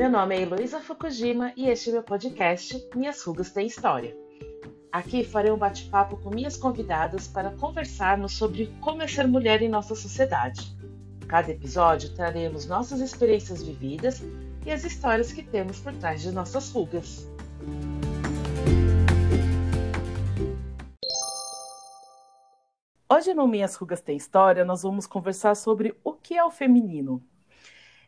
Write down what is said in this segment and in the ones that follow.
Meu nome é Heloísa Fukujima e este é meu podcast Minhas Rugas Têm História. Aqui farei um bate-papo com minhas convidadas para conversarmos sobre como é ser mulher em nossa sociedade. Cada episódio traremos nossas experiências vividas e as histórias que temos por trás de nossas rugas. Hoje no Minhas Rugas Tem História, nós vamos conversar sobre o que é o feminino.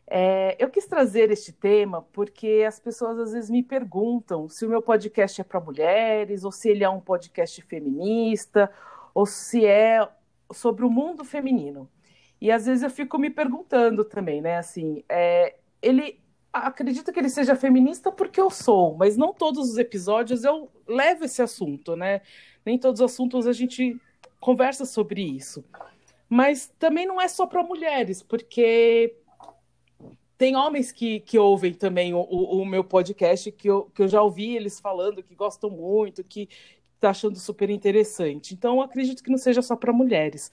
É, eu quis trazer este tema porque as pessoas às vezes me perguntam se o meu podcast é para mulheres, ou se ele é um podcast feminista, ou se é sobre o mundo feminino. E às vezes eu fico me perguntando também, né? Assim, é, ele acredita que ele seja feminista porque eu sou, mas não todos os episódios eu levo esse assunto, né? Nem todos os assuntos a gente conversa sobre isso. Mas também não é só para mulheres, porque tem homens que, que ouvem também o, o, meu podcast, que eu, que eu já ouvi eles falando, que gostam muito, que está achando super interessante. Então, acredito que não seja só para mulheres.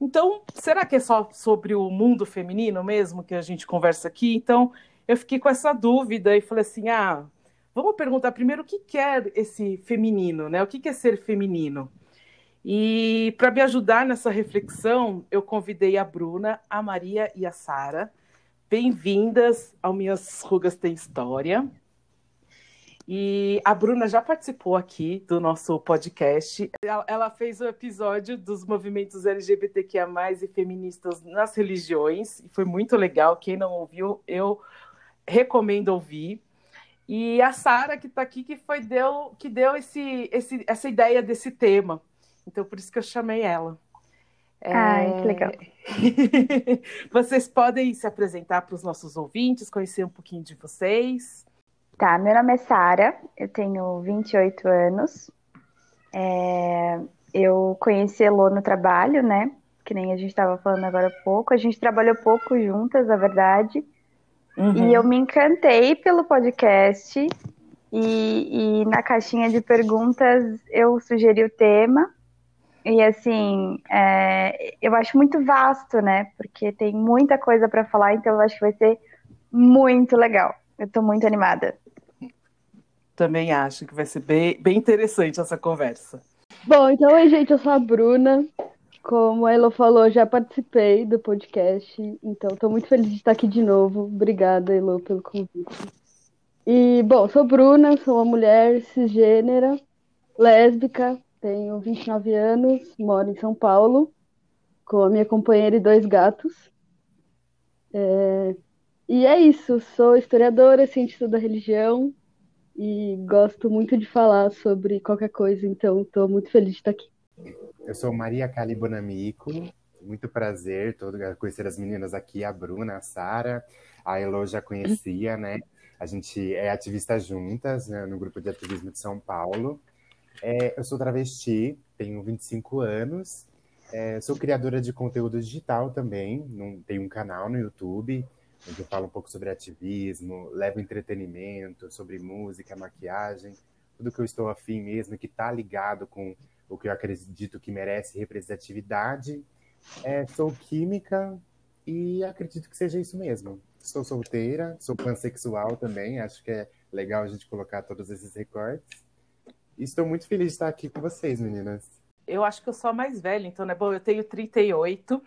Então, será que é só sobre o mundo feminino mesmo que a gente conversa aqui? Então, eu fiquei com essa dúvida e falei assim: ah, vamos perguntar primeiro o que é esse feminino, né? O que é ser feminino? E para me ajudar nessa reflexão, eu convidei a Bruna, a Maria e a Sara. Bem-vindas ao Minhas Rugas Tem História. E a Bruna já participou aqui do nosso podcast. Ela fez o episódio dos movimentos LGBTQIA, e feministas nas religiões, e foi muito legal. Quem não ouviu, eu recomendo ouvir. E a Sara, que está aqui, que foi deu, que deu esse, esse, essa ideia desse tema. Então, por isso que eu chamei ela. Ai, é... que legal. vocês podem se apresentar para os nossos ouvintes, conhecer um pouquinho de vocês. Tá, meu nome é Sara, eu tenho 28 anos. É... Eu conheci Elô no trabalho, né? Que nem a gente estava falando agora há pouco. A gente trabalhou pouco juntas, na verdade. Uhum. E eu me encantei pelo podcast. E, e na caixinha de perguntas eu sugeri o tema. E assim, é, eu acho muito vasto, né? Porque tem muita coisa para falar, então eu acho que vai ser muito legal. Eu estou muito animada. Também acho que vai ser bem, bem interessante essa conversa. Bom, então, oi, gente, eu sou a Bruna. Como a Elo falou, já participei do podcast, então estou muito feliz de estar aqui de novo. Obrigada, Elo, pelo convite. E, bom, sou Bruna, sou uma mulher cisgênera, lésbica, tenho 29 anos, moro em São Paulo, com a minha companheira e dois gatos. É... E é isso, sou historiadora, cientista da religião e gosto muito de falar sobre qualquer coisa, então estou muito feliz de estar aqui. Eu sou Maria Cali Bonamico, muito prazer todo conhecer as meninas aqui, a Bruna, a Sara, a Elo já conhecia, né? A gente é ativista juntas né, no grupo de ativismo de São Paulo. É, eu sou travesti, tenho 25 anos, é, sou criadora de conteúdo digital também, num, tenho um canal no YouTube, onde eu falo um pouco sobre ativismo, levo entretenimento, sobre música, maquiagem, tudo que eu estou afim mesmo, que está ligado com o que eu acredito que merece representatividade. É, sou química e acredito que seja isso mesmo. Sou solteira, sou pansexual também, acho que é legal a gente colocar todos esses recortes. Estou muito feliz de estar aqui com vocês, meninas. Eu acho que eu sou a mais velha, então, né? Bom, eu tenho 38.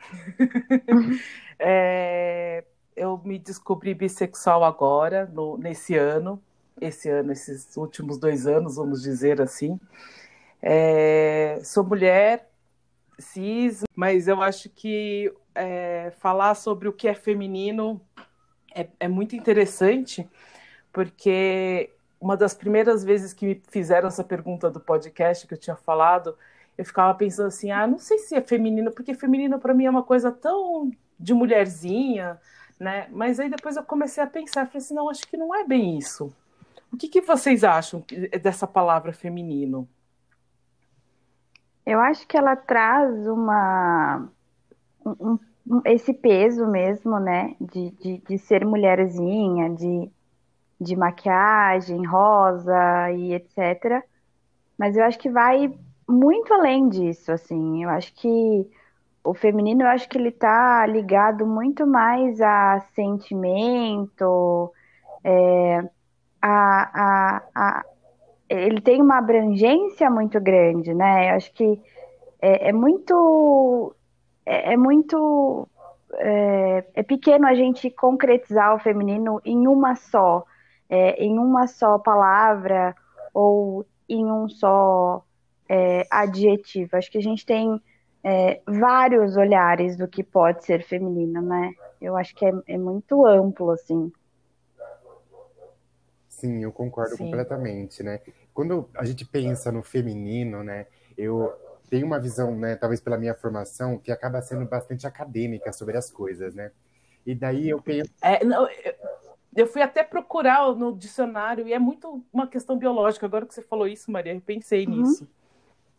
é, eu me descobri bissexual agora, no, nesse ano. Esse ano, esses últimos dois anos, vamos dizer assim. É, sou mulher, cis, mas eu acho que é, falar sobre o que é feminino é, é muito interessante, porque uma das primeiras vezes que me fizeram essa pergunta do podcast que eu tinha falado, eu ficava pensando assim, ah, não sei se é feminino, porque feminino para mim é uma coisa tão de mulherzinha, né? Mas aí depois eu comecei a pensar, falei assim, não, acho que não é bem isso. O que, que vocês acham dessa palavra feminino? Eu acho que ela traz uma um, um, esse peso mesmo, né? De, de, de ser mulherzinha, de de maquiagem, rosa e etc. Mas eu acho que vai muito além disso, assim. Eu acho que o feminino, eu acho que ele tá ligado muito mais a sentimento É, a, a, a, ele tem uma abrangência muito grande, né? Eu acho que é, é muito é, é muito é, é, pequeno a gente concretizar o feminino em uma só, é, em uma só palavra ou em um só é, adjetivo. Acho que a gente tem é, vários olhares do que pode ser feminino, né? Eu acho que é, é muito amplo, assim. Sim, eu concordo Sim. completamente, né? Quando a gente pensa no feminino, né? Eu tenho uma visão, né? Talvez pela minha formação, que acaba sendo bastante acadêmica sobre as coisas, né? E daí eu penso. É, não, eu, eu fui até procurar no dicionário e é muito uma questão biológica. Agora que você falou isso, Maria, eu pensei uhum. nisso.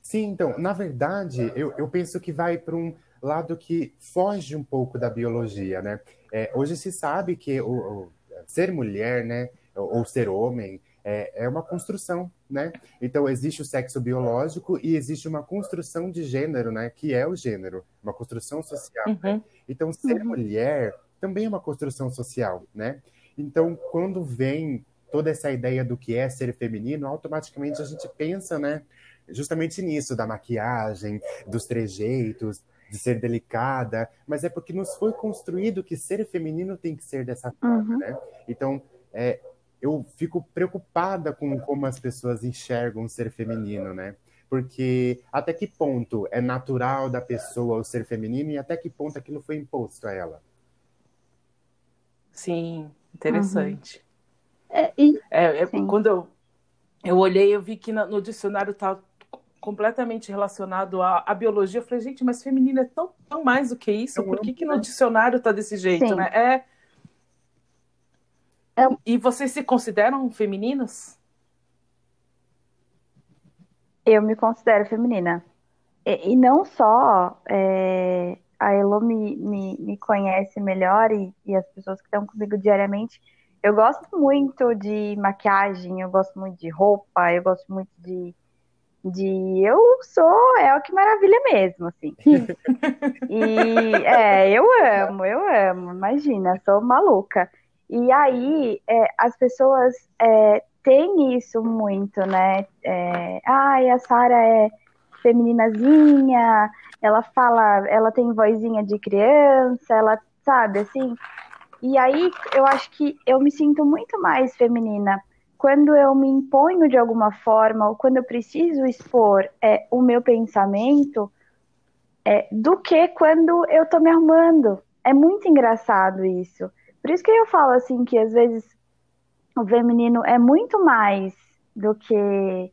Sim, então, na verdade, eu, eu penso que vai para um lado que foge um pouco da biologia, né? É, hoje se sabe que o, o, ser mulher, né, ou, ou ser homem, é, é, uma construção, né? Então existe o sexo biológico e existe uma construção de gênero, né? Que é o gênero, uma construção social. Uhum. Né? Então ser uhum. mulher também é uma construção social, né? Então quando vem toda essa ideia do que é ser feminino, automaticamente a gente pensa, né? justamente nisso, da maquiagem, dos trejeitos, de ser delicada, mas é porque nos foi construído que ser feminino tem que ser dessa forma, uhum. né? Então, é, eu fico preocupada com como as pessoas enxergam ser feminino, né? Porque até que ponto é natural da pessoa o ser feminino e até que ponto aquilo foi imposto a ela? Sim, interessante. Uhum. É, e... é, é quando eu, eu olhei, eu vi que no, no dicionário tá completamente relacionado à, à, biologia. Eu falei, gente, mas feminino é tão, tão mais do que isso. Por que, que no dicionário tá desse jeito, Sim. né? É... é... E vocês se consideram femininas? Eu me considero feminina. E, e não só é, a Elo me, me, me conhece melhor e, e as pessoas que estão comigo diariamente. Eu gosto muito de maquiagem, eu gosto muito de roupa, eu gosto muito de de eu sou é o que maravilha mesmo, assim. e é, eu amo, eu amo, imagina, sou maluca. E aí é, as pessoas é, têm isso muito, né? É, Ai, a Sara é femininazinha, ela fala, ela tem vozinha de criança, ela sabe assim. E aí eu acho que eu me sinto muito mais feminina quando eu me imponho de alguma forma, ou quando eu preciso expor é, o meu pensamento, é, do que quando eu tô me arrumando. É muito engraçado isso. Por isso que eu falo assim que às vezes o feminino é muito mais do que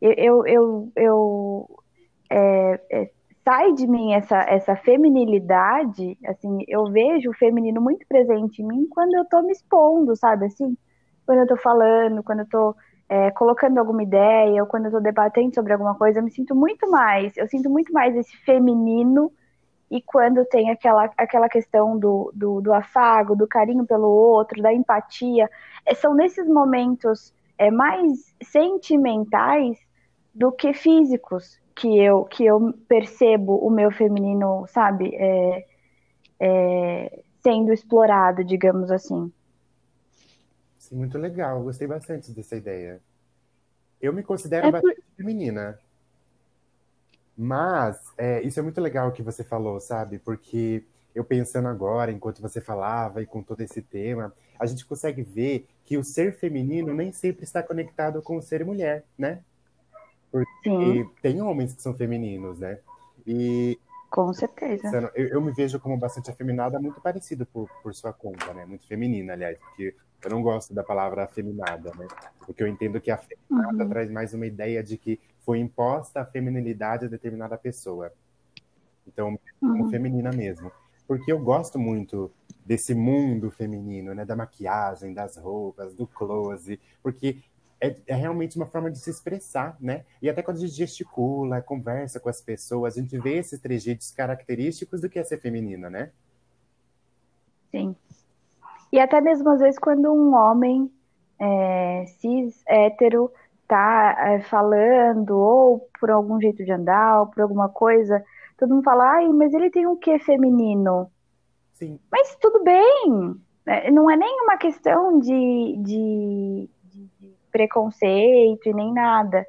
eu, eu, eu, eu é, é, sai de mim essa, essa feminilidade, assim, eu vejo o feminino muito presente em mim quando eu tô me expondo, sabe, assim, quando eu tô falando, quando eu tô é, colocando alguma ideia, ou quando eu tô debatendo sobre alguma coisa, eu me sinto muito mais, eu sinto muito mais esse feminino e quando tem aquela, aquela questão do, do, do afago, do carinho pelo outro, da empatia, é, são nesses momentos é, mais sentimentais do que físicos que eu, que eu percebo o meu feminino, sabe, é, é, sendo explorado, digamos assim muito legal, gostei bastante dessa ideia. Eu me considero é bastante por... feminina. Mas é, isso é muito legal que você falou, sabe? Porque eu pensando agora, enquanto você falava e com todo esse tema, a gente consegue ver que o ser feminino nem sempre está conectado com o ser mulher, né? Porque Sim. tem homens que são femininos, né? E com certeza. Eu, eu, me vejo como bastante afeminada, muito parecido por, por sua conta, né? Muito feminina, aliás, porque eu não gosto da palavra afeminada, né? Porque eu entendo que a afeminada uhum. traz mais uma ideia de que foi imposta a feminilidade a determinada pessoa. Então, como uhum. feminina mesmo. Porque eu gosto muito desse mundo feminino, né? Da maquiagem, das roupas, do close, porque é, é, realmente uma forma de se expressar, né? E até quando a gente gesticula, conversa com as pessoas, a gente vê esses trejeitos característicos do que é ser feminina, né? Sim. E até mesmo às vezes quando um homem é, cis, hétero, tá é, falando, ou por algum jeito de andar, ou por alguma coisa, todo mundo fala, ai, mas ele tem um quê feminino? Sim. Mas tudo bem, é, não é nem uma questão de, de preconceito e nem nada,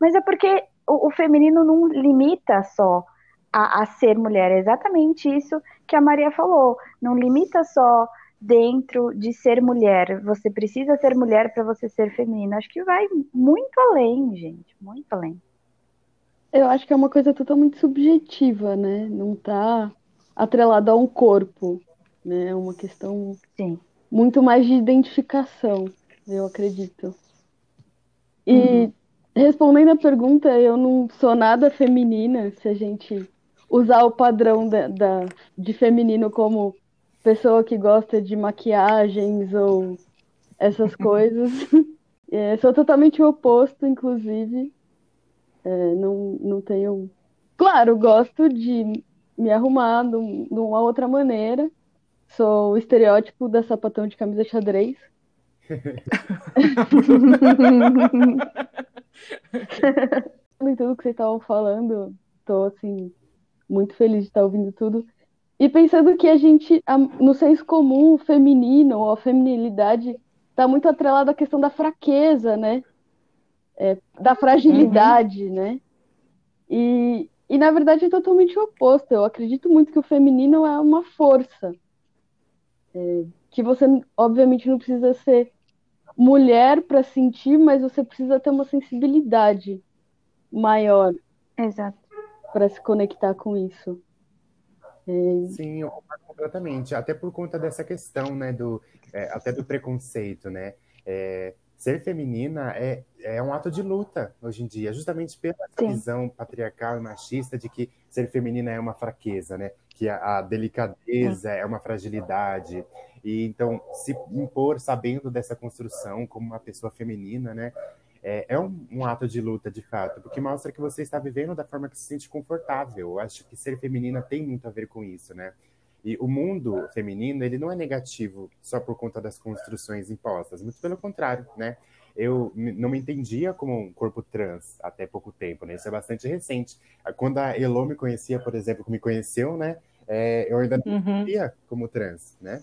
mas é porque o, o feminino não limita só a, a, ser mulher. É exatamente isso que a Maria falou. Não limita só dentro de ser mulher. Você precisa ser mulher para você ser feminina. Acho que vai muito além, gente. Muito além. Eu acho que é uma coisa totalmente subjetiva, né? Não está atrelado a um corpo, né? É uma questão Sim. muito mais de identificação, eu acredito. E uhum. respondendo a pergunta, eu não sou nada feminina, se a gente usar o padrão da, da, de feminino como pessoa que gosta de maquiagens ou essas coisas. é, sou totalmente o oposto, inclusive. É, não, não tenho. Claro, gosto de me arrumar de, de uma outra maneira. Sou o estereótipo da sapatão de camisa xadrez. Em tudo que vocês estavam falando, tô assim, muito feliz de estar ouvindo tudo. E pensando que a gente, no senso comum, o feminino ou a feminilidade está muito atrelada à questão da fraqueza, né? É, da fragilidade, uhum. né? E, e na verdade é totalmente o oposto. Eu acredito muito que o feminino é uma força. É, que você, obviamente, não precisa ser mulher para sentir, mas você precisa ter uma sensibilidade maior. Exato. Para se conectar com isso. É... Sim, completamente. Até por conta dessa questão, né, do, é, até do preconceito, né? É, ser feminina é, é um ato de luta hoje em dia, justamente pela Sim. visão patriarcal e machista de que ser feminina é uma fraqueza, né? Que a, a delicadeza é uma fragilidade. E então se impor sabendo dessa construção como uma pessoa feminina, né? É, é um, um, ato de luta, de fato, porque mostra que você está vivendo da forma que se sente confortável. Eu acho que ser feminina tem muito a ver com isso, né? E o mundo feminino, ele não é negativo só por conta das construções impostas, muito pelo contrário, né? Eu não me entendia como um corpo trans até pouco tempo, né? Isso é bastante recente. Quando a Elo me conhecia, por exemplo, que me conheceu, né? É, eu ainda não me uhum. via como trans, né?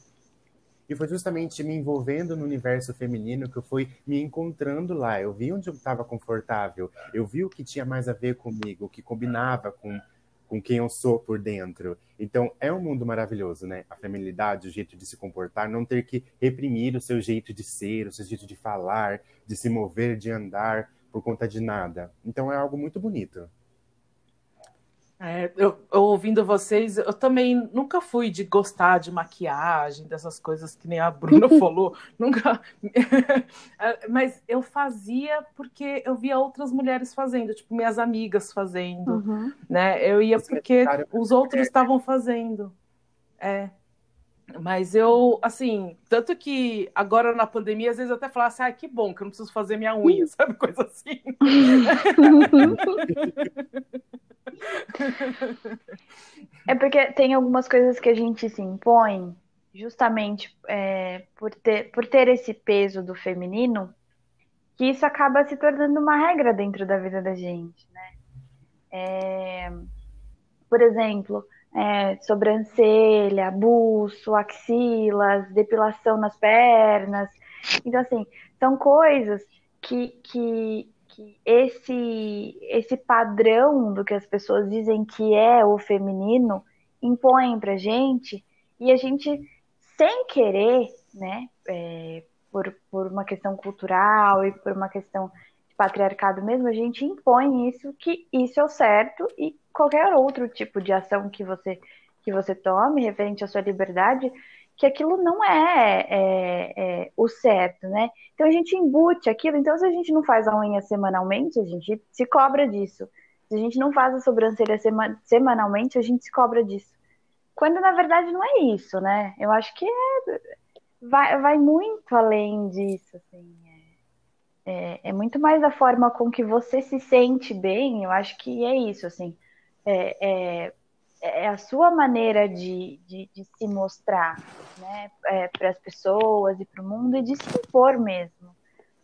E foi justamente me envolvendo no universo feminino que eu fui me encontrando lá. Eu vi onde eu estava confortável, eu vi o que tinha mais a ver comigo, o que combinava com com quem eu sou por dentro. Então, é um mundo maravilhoso, né? A feminilidade, o jeito de se comportar, não ter que reprimir o seu jeito de ser, o seu jeito de falar, de se mover, de andar por conta de nada. Então, é algo muito bonito. É, eu, eu, ouvindo vocês, eu também nunca fui de gostar de maquiagem, dessas coisas que nem a Bruna falou, nunca. É, mas eu fazia porque eu via outras mulheres fazendo, tipo minhas amigas fazendo, uhum. né? Eu ia porque os outros estavam fazendo. É. Mas eu, assim, tanto que agora na pandemia, às vezes eu até falo assim, ah, que bom que eu não preciso fazer minha unha, sabe? Coisa assim. É porque tem algumas coisas que a gente se impõe justamente é, por, ter, por ter esse peso do feminino, que isso acaba se tornando uma regra dentro da vida da gente, né? É, por exemplo, é, sobrancelha, buço, axilas, depilação nas pernas. Então, assim, são coisas que, que, que esse, esse padrão do que as pessoas dizem que é o feminino impõem pra gente e a gente, sem querer, né, é, por, por uma questão cultural e por uma questão patriarcado mesmo, a gente impõe isso, que isso é o certo e qualquer outro tipo de ação que você, que você tome referente à sua liberdade que aquilo não é, é, é, o certo, né? Então a gente embute aquilo. Então, se a gente não faz a unha semanalmente, a gente se cobra disso. Se a gente não faz a sobrancelha sema, semanalmente, a gente se cobra disso. Quando na verdade não é isso, né? Eu acho que é, vai, vai muito além disso, assim. É, é, muito mais a forma com que você se sente bem. Eu acho que é isso, assim. É, é, é a sua maneira de, de, de se mostrar né, é, para as pessoas e para o mundo e de se impor mesmo.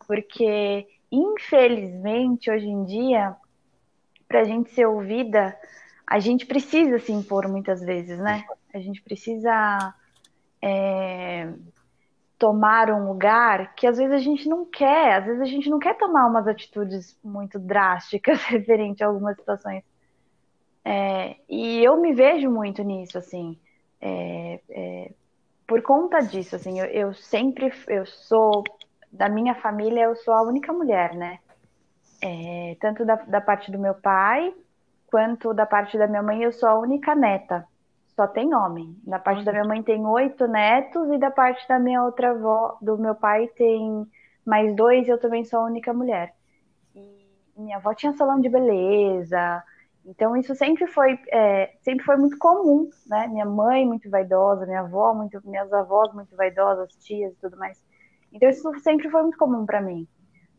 Porque, infelizmente, hoje em dia, para a gente ser ouvida, a gente precisa se impor muitas vezes, né? A gente precisa é, tomar um lugar que às vezes a gente não quer, às vezes a gente não quer tomar umas atitudes muito drásticas referente a algumas situações. É, e eu me vejo muito nisso, assim, é, é, por conta disso, assim, eu, eu, sempre, eu sou, da minha família, eu sou a única mulher, né? É, tanto da, da parte do meu pai, quanto da parte da minha mãe, eu sou a única neta só tem homem. Da parte da minha mãe tem oito netos e da parte da minha outra avó, do meu pai, tem mais dois e eu também sou a única mulher. E minha avó tinha salão de beleza, então isso sempre foi, é, sempre foi muito comum, né? Minha mãe muito vaidosa, minha avó muito, minhas avós muito vaidosas, tias e tudo mais. Então isso sempre foi muito comum para mim.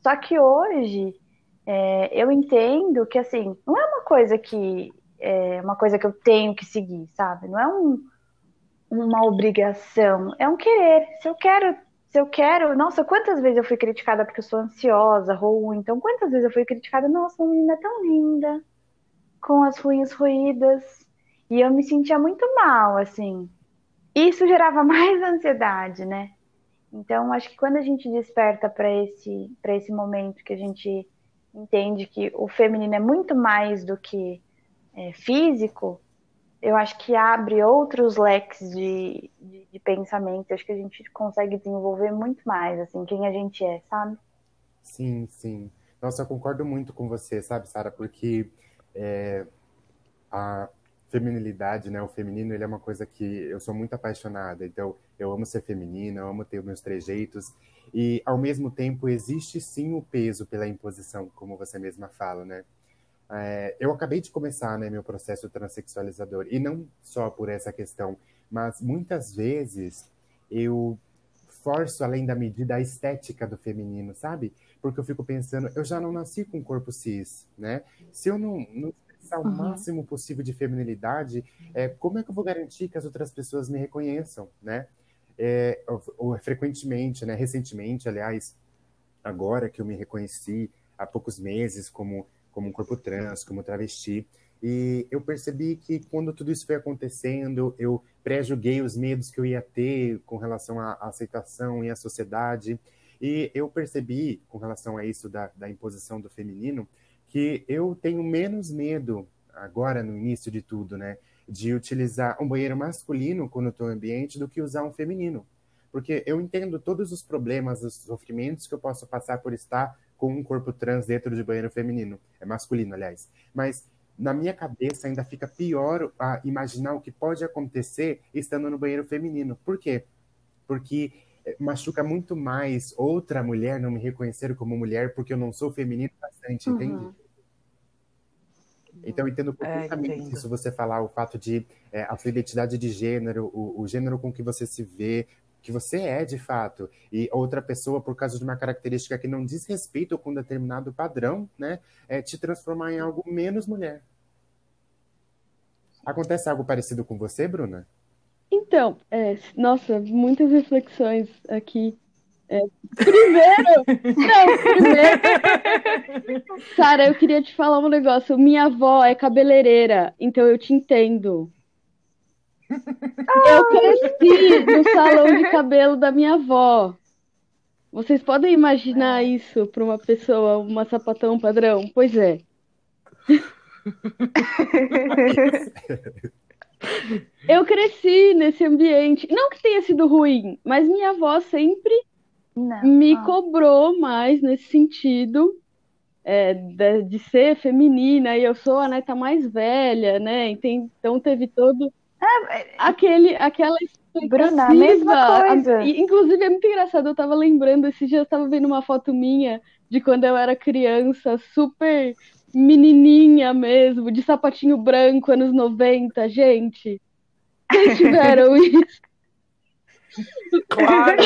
Só que hoje é, eu entendo que assim não é uma coisa que é uma coisa que eu tenho que seguir, sabe? Não é um, uma obrigação, é um querer. Se eu quero, se eu quero, nossa, quantas vezes eu fui criticada porque eu sou ansiosa, ruim, então quantas vezes eu fui criticada, nossa, uma menina tão linda, com as ruins ruídas, e eu me sentia muito mal, assim. Isso gerava mais ansiedade, né? Então, acho que quando a gente desperta para esse, esse momento que a gente entende que o feminino é muito mais do que é, físico, eu acho que abre outros leques de, de, de, pensamento. Acho que a gente consegue desenvolver muito mais, assim, quem a gente é, sabe? Sim, sim. Nossa, eu concordo muito com você, sabe, Sara? Porque é, a feminilidade, né, o feminino, ele é uma coisa que eu sou muito apaixonada. Então, eu amo ser feminina, eu amo ter os meus trejeitos. E, ao mesmo tempo, existe sim o peso pela imposição, como você mesma fala, né? É, eu acabei de começar né, meu processo transexualizador, e não só por essa questão, mas muitas vezes eu forço além da medida a estética do feminino, sabe? Porque eu fico pensando, eu já não nasci com corpo cis, né? Se eu não, não expressar o uhum. máximo possível de feminilidade, é, como é que eu vou garantir que as outras pessoas me reconheçam, né? É, ou, ou, frequentemente, né? Recentemente, aliás, agora que eu me reconheci há poucos meses como como um corpo trans, como travesti. E eu percebi que quando tudo isso foi acontecendo, eu pré-julguei os medos que eu ia ter com relação à aceitação e à sociedade. E eu percebi, com relação a isso da, da imposição do feminino, que eu tenho menos medo, agora no início de tudo, né, de utilizar um banheiro masculino quando estou no ambiente do que usar um feminino. Porque eu entendo todos os problemas, os sofrimentos que eu posso passar por estar com um corpo trans dentro de banheiro feminino. É masculino, aliás. Mas na minha cabeça ainda fica pior a imaginar o que pode acontecer estando no banheiro feminino. Por quê? Porque eh, machuca muito mais outra mulher não me reconhecer como mulher porque eu não sou feminino bastante, uhum. entende? Então, eu entendo perfeitamente é, isso você falar, o fato de é, a sua identidade de gênero, o, o, gênero com que você se vê, que você é de fato, e outra pessoa, por causa de uma característica que não diz respeito com um determinado padrão, né, é te transformar em algo menos mulher. Acontece algo parecido com você, Bruna? Então, é, nossa, muitas reflexões aqui. É, primeiro, não, primeiro, Sara, eu queria te falar um negócio. Minha avó é cabeleireira, então eu te entendo. Eu cresci no salão de cabelo da minha avó. Vocês podem imaginar isso para uma pessoa, uma sapatão padrão? Pois é. Eu cresci nesse ambiente. Não que tenha sido ruim, mas minha avó sempre Não. me cobrou mais nesse sentido é, de, de, ser feminina. E eu sou a neta mais velha, né? Então teve todo é, aquele, aquela Bruna, a mesma coisa. inclusive, é muito engraçado, eu tava lembrando, esse dia eu tava vendo uma foto minha de quando eu era criança, super menininha mesmo, de sapatinho branco, anos 90, gente. Vocês tiveram isso? Claro!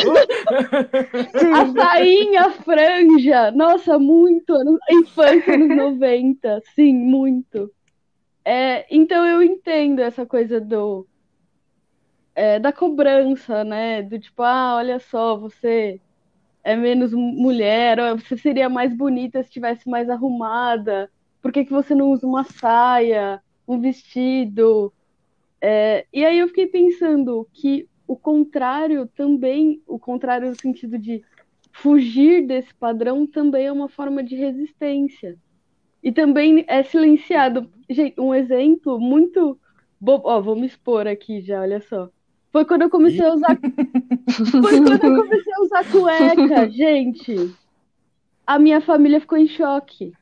a sainha, a franja, nossa, muito, infância anos 90, sim, muito. É, então eu entendo essa coisa do é, da cobrança, né? Do tipo, ah, olha só, você é menos mulher, ou você seria mais bonita se estivesse mais arrumada. Por que, que você não usa uma saia, um vestido? É, e aí eu fiquei pensando que o contrário também, o contrário no sentido de fugir desse padrão também é uma forma de resistência. E também é silenciado. Gente, um exemplo muito bobo. Ó, vou me expor aqui já, olha só. Foi quando eu comecei a usar. Foi quando eu comecei a usar cueca, gente. A minha família ficou em choque.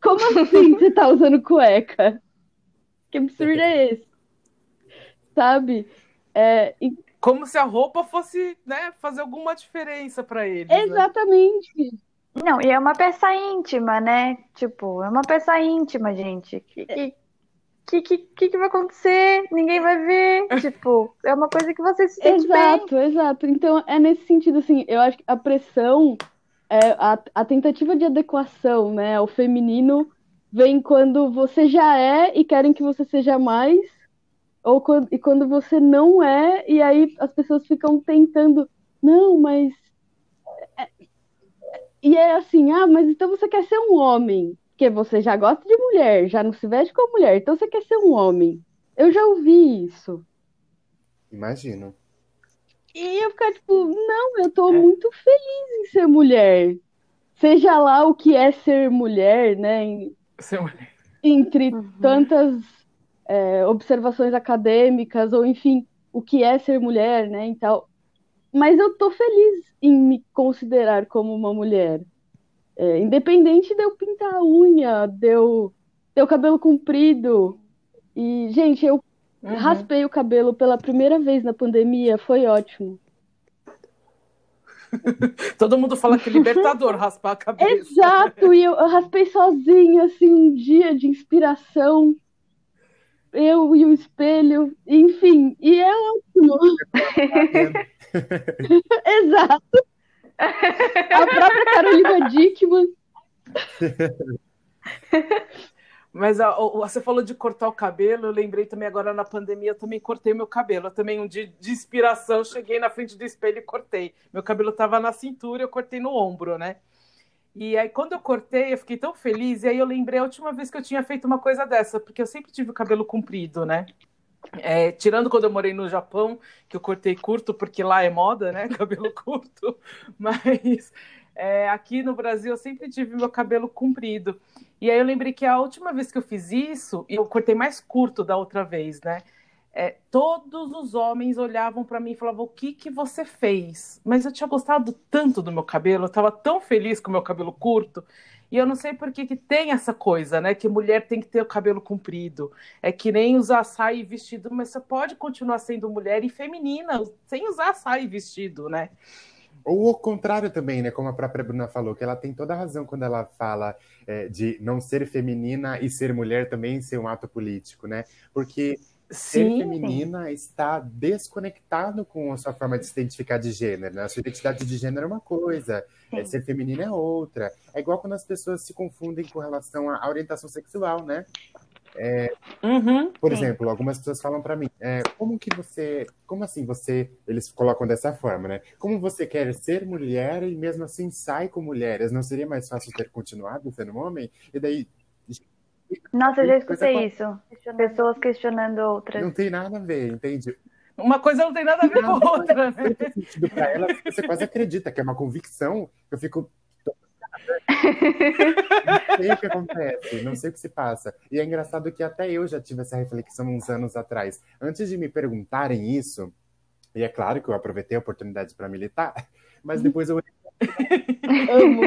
Como assim você tá usando cueca? Que absurdo é esse? Sabe? É, Como se a roupa fosse né, fazer alguma diferença para eles. Exatamente. Né? Não, e é uma peça íntima, né? Tipo, é uma peça íntima, gente. Que, que, que, que, que vai acontecer? Ninguém vai ver. Tipo, é uma coisa que você se sente Exato, bem. exato. Então, é nesse sentido, assim, eu acho que a pressão, é, a, a tentativa de adequação, né, ao feminino vem quando você já é e querem que você seja mais, ou quando, e quando você não é, e aí as pessoas ficam tentando, não, mas. E é assim, ah, mas então você quer ser um homem. Porque você já gosta de mulher, já não se veste como mulher, então você quer ser um homem. Eu já ouvi isso. Imagino. E eu ficar tipo, não, eu tô é. muito feliz em ser mulher. Seja lá o que é ser mulher, né? Ser mulher. Entre uhum. tantas é, observações acadêmicas, ou enfim, o que é ser mulher, né? E tal. Mas eu tô feliz em me considerar como uma mulher. É, independente de eu pintar a unha, de eu ter o cabelo comprido. E, gente, eu uhum. raspei o cabelo pela primeira vez na pandemia, foi ótimo. Todo mundo fala que é libertador raspar a cabeça. Exato, e eu, eu raspei sozinha, assim, um dia de inspiração. Eu e o espelho, enfim, e é ótimo. Exato. A própria Carolina Dickman. Mas a, você falou de cortar o cabelo, eu lembrei também agora na pandemia, eu também cortei meu cabelo. Eu também, um dia de inspiração, cheguei na frente do espelho e cortei. Meu cabelo estava na cintura, eu cortei no ombro, né? E aí, quando eu cortei, eu fiquei tão feliz. E aí, eu lembrei a última vez que eu tinha feito uma coisa dessa, porque eu sempre tive o cabelo comprido, né? É, tirando quando eu morei no Japão, que eu cortei curto, porque lá é moda, né? Cabelo curto. Mas é, aqui no Brasil eu sempre tive meu cabelo comprido. E aí eu lembrei que a última vez que eu fiz isso, eu cortei mais curto da outra vez, né? É, todos os homens olhavam para mim e falavam: O que, que você fez? Mas eu tinha gostado tanto do meu cabelo, eu estava tão feliz com o meu cabelo curto e eu não sei por que, que tem essa coisa, né? Que mulher tem que ter o cabelo comprido. É que nem usar saia e vestido, mas você pode continuar sendo mulher e feminina sem usar saia e vestido, né? Ou o contrário também, né? Como a própria Bruna falou, que ela tem toda a razão quando ela fala é, de não ser feminina e ser mulher também ser um ato político, né? Porque ser sim, feminina sim. está desconectado com a sua forma de se identificar de gênero. Né? A sua identidade de gênero é uma coisa, é, ser feminina é outra. É igual quando as pessoas se confundem com relação à orientação sexual, né? É, uhum, por sim. exemplo, algumas pessoas falam para mim, é, como que você, como assim você, eles colocam dessa forma, né? Como você quer ser mulher e mesmo assim sai com mulheres? Não seria mais fácil ter continuado sendo homem? E daí nossa, eu já escutei isso. Pessoas questionando outras. Não tem nada a ver, entende? Uma coisa não tem nada a ver com a outra, né? sentido para ela, você quase acredita que é uma convicção. Eu fico. não sei o que acontece, não sei o que se passa. E é engraçado que até eu já tive essa reflexão uns anos atrás. Antes de me perguntarem isso, e é claro que eu aproveitei a oportunidade para militar, mas depois eu Amo.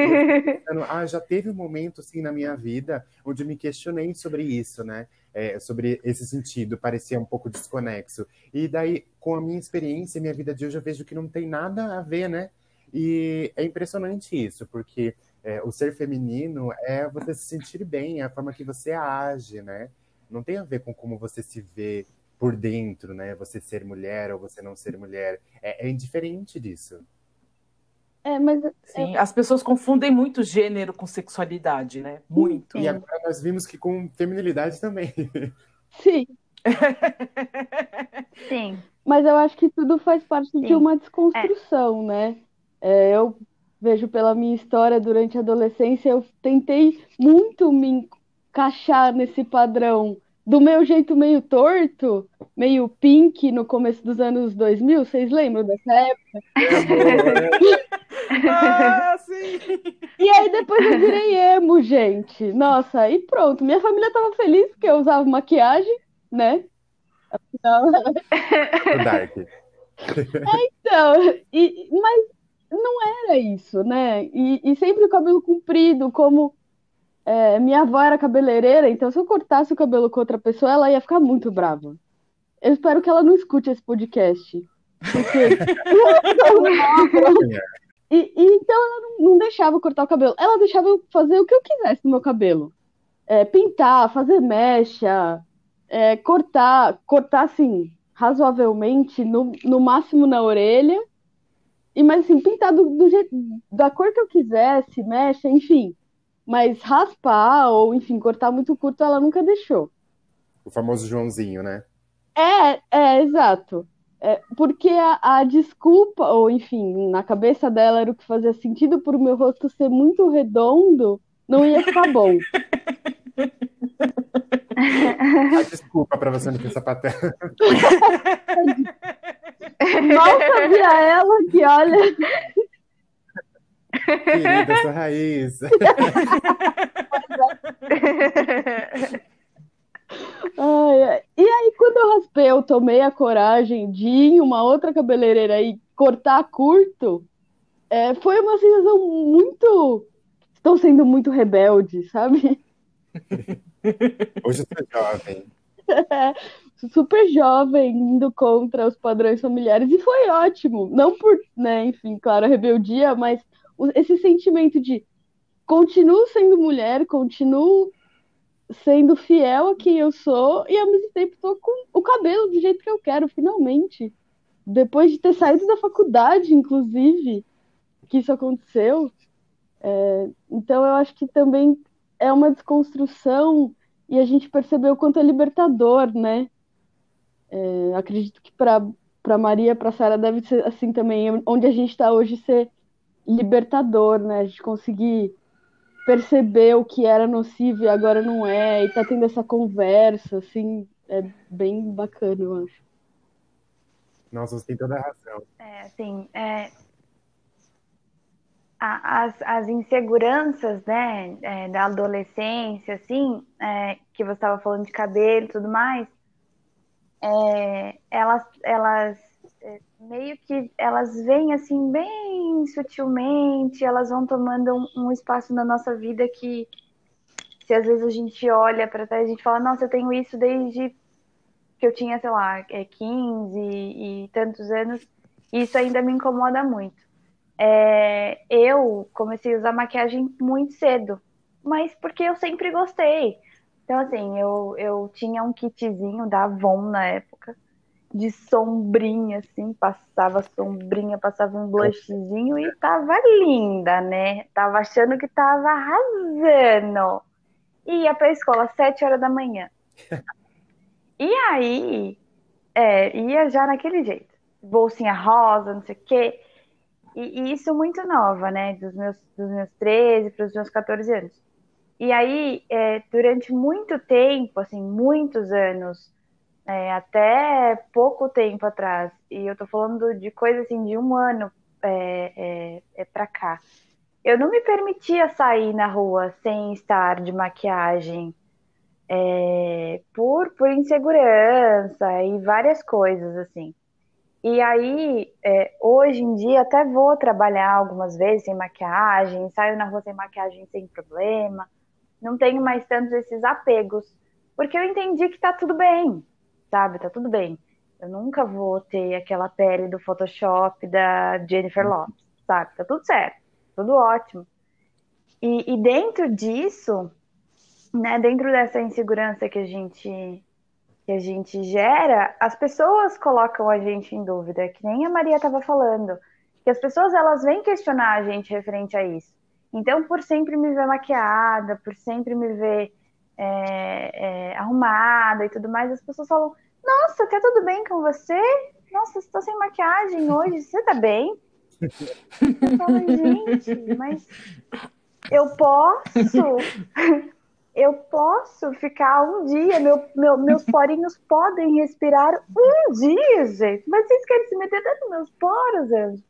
ah, já teve um momento assim na minha vida onde me questionei sobre isso, né? É, sobre esse sentido, parecia um pouco desconexo. E daí, com a minha experiência, minha vida de hoje, eu vejo que não tem nada a ver, né? E é impressionante isso, porque é, o ser feminino é você se sentir bem, é a forma que você age, né? Não tem a ver com como você se vê por dentro, né? Você ser mulher ou você não ser mulher. É, é indiferente disso. É, mas. Sim, é... as pessoas confundem muito gênero com sexualidade, né? Muito. E agora nós vimos que com feminilidade também. Sim. Sim. Mas eu acho que tudo faz parte Sim. de uma desconstrução, é. né? É, eu vejo pela minha história durante a adolescência, eu tentei muito me encaixar nesse padrão do meu jeito meio torto, meio pink no começo dos anos 2000, vocês lembram dessa época? ah, sim! E aí depois eu virei emo, gente. Nossa, e pronto. Minha família tava feliz porque eu usava maquiagem, né? Afinal... O Dark. É, então, e, mas não era isso, né? E, e sempre o cabelo comprido, como é, minha avó era cabeleireira, então se eu cortasse o cabelo com outra pessoa, ela ia ficar muito brava. Eu espero que ela não escute esse podcast. Porque. e, e, então ela não, não, deixava eu cortar o cabelo. Ela deixava eu fazer o que eu quisesse no meu cabelo. É, pintar, fazer mecha, é, cortar, cortar assim, razoavelmente, no, no máximo na orelha. E mas assim, pintar do, do jeito, da cor que eu quisesse, mecha, enfim. Mas raspar ou, enfim, cortar muito curto, ela nunca deixou. O famoso Joãozinho, né? É, é, exato. É, porque a, a, desculpa, ou enfim, na cabeça dela era o que fazia sentido por meu rosto ser muito redondo, não ia ficar bom. a desculpa para você não ter sapatão. Mal sabia ela que, olha, Querida, essa raiz. Ai. E aí, quando eu raspei, eu tomei a coragem de ir em uma outra cabeleireira e cortar curto, é, foi uma sensação muito. Estou sendo muito rebelde, sabe? Hoje eu sou jovem. É, super jovem, indo contra os padrões familiares, e foi ótimo. Não por, né, enfim, claro, a rebeldia, mas esse sentimento de continuo sendo mulher, continuo sendo fiel a quem eu sou e ao mesmo tempo tô com o cabelo do jeito que eu quero, finalmente. Depois de ter saído da faculdade, inclusive, que isso aconteceu. É, então eu acho que também é uma desconstrução e a gente percebeu o quanto é libertador, né? É, acredito que para Maria, para Sara deve ser assim também, onde a gente está hoje ser libertador, né? A gente conseguir perceber o que era nocivo e agora não é, e tá tendo essa conversa, assim, é bem bacana, eu acho. Nossa, você tem toda a razão. É, assim, é... As, as inseguranças, né, é, da adolescência, assim, é, que você estava falando de cabelo e tudo mais, é, elas, elas meio que elas vêm assim bem sutilmente, elas vão tomando um, um, espaço na nossa vida que se às vezes a gente olha para trás, a gente fala, nossa, eu tenho isso desde que eu tinha, sei lá, 15 é, e tantos anos, e isso ainda me incomoda muito. É, eu comecei a usar maquiagem muito cedo, mas porque eu sempre gostei. Então, assim, eu, eu tinha um kitzinho da Avon na época, de sombrinha, assim, passava sombrinha, passava um blushzinho e tava linda, né? Tava achando que tava arrasando. Ia pra escola às sete horas da manhã. E aí, é, ia já naquele jeito. Bolsinha rosa, não sei o quê. E, e, isso muito nova, né? Dos meus, dos meus 13 para os meus 14 anos. E aí, é, durante muito tempo, assim, muitos anos, é, até pouco tempo atrás, e eu tô falando de coisa assim de um ano é, é, é para cá, eu não me permitia sair na rua sem estar de maquiagem é, por, por insegurança e várias coisas assim. E aí, é, hoje em dia, até vou trabalhar algumas vezes sem maquiagem, saio na rua sem maquiagem sem problema, não tenho mais tantos esses apegos, porque eu entendi que tá tudo bem, sabe? Tá tudo bem. Eu nunca vou ter aquela pele do Photoshop da Jennifer uhum. Lopes, sabe? Tá tudo certo, tudo ótimo. E, e dentro disso, né, dentro dessa insegurança que a gente que a gente gera, as pessoas colocam a gente em dúvida, que nem a Maria estava falando, que as pessoas elas vêm questionar a gente referente a isso. Então, por sempre me ver maquiada, por sempre me ver é, é, arrumada e tudo mais, as pessoas falam: Nossa, tá tudo bem com você? Nossa, estou sem maquiagem hoje, você tá bem? Eu falo, gente, mas eu posso. eu posso ficar um dia, meu, meu, meus porinhos podem respirar um dia, gente. Mas vocês querem se meter dentro dos meus poros, gente?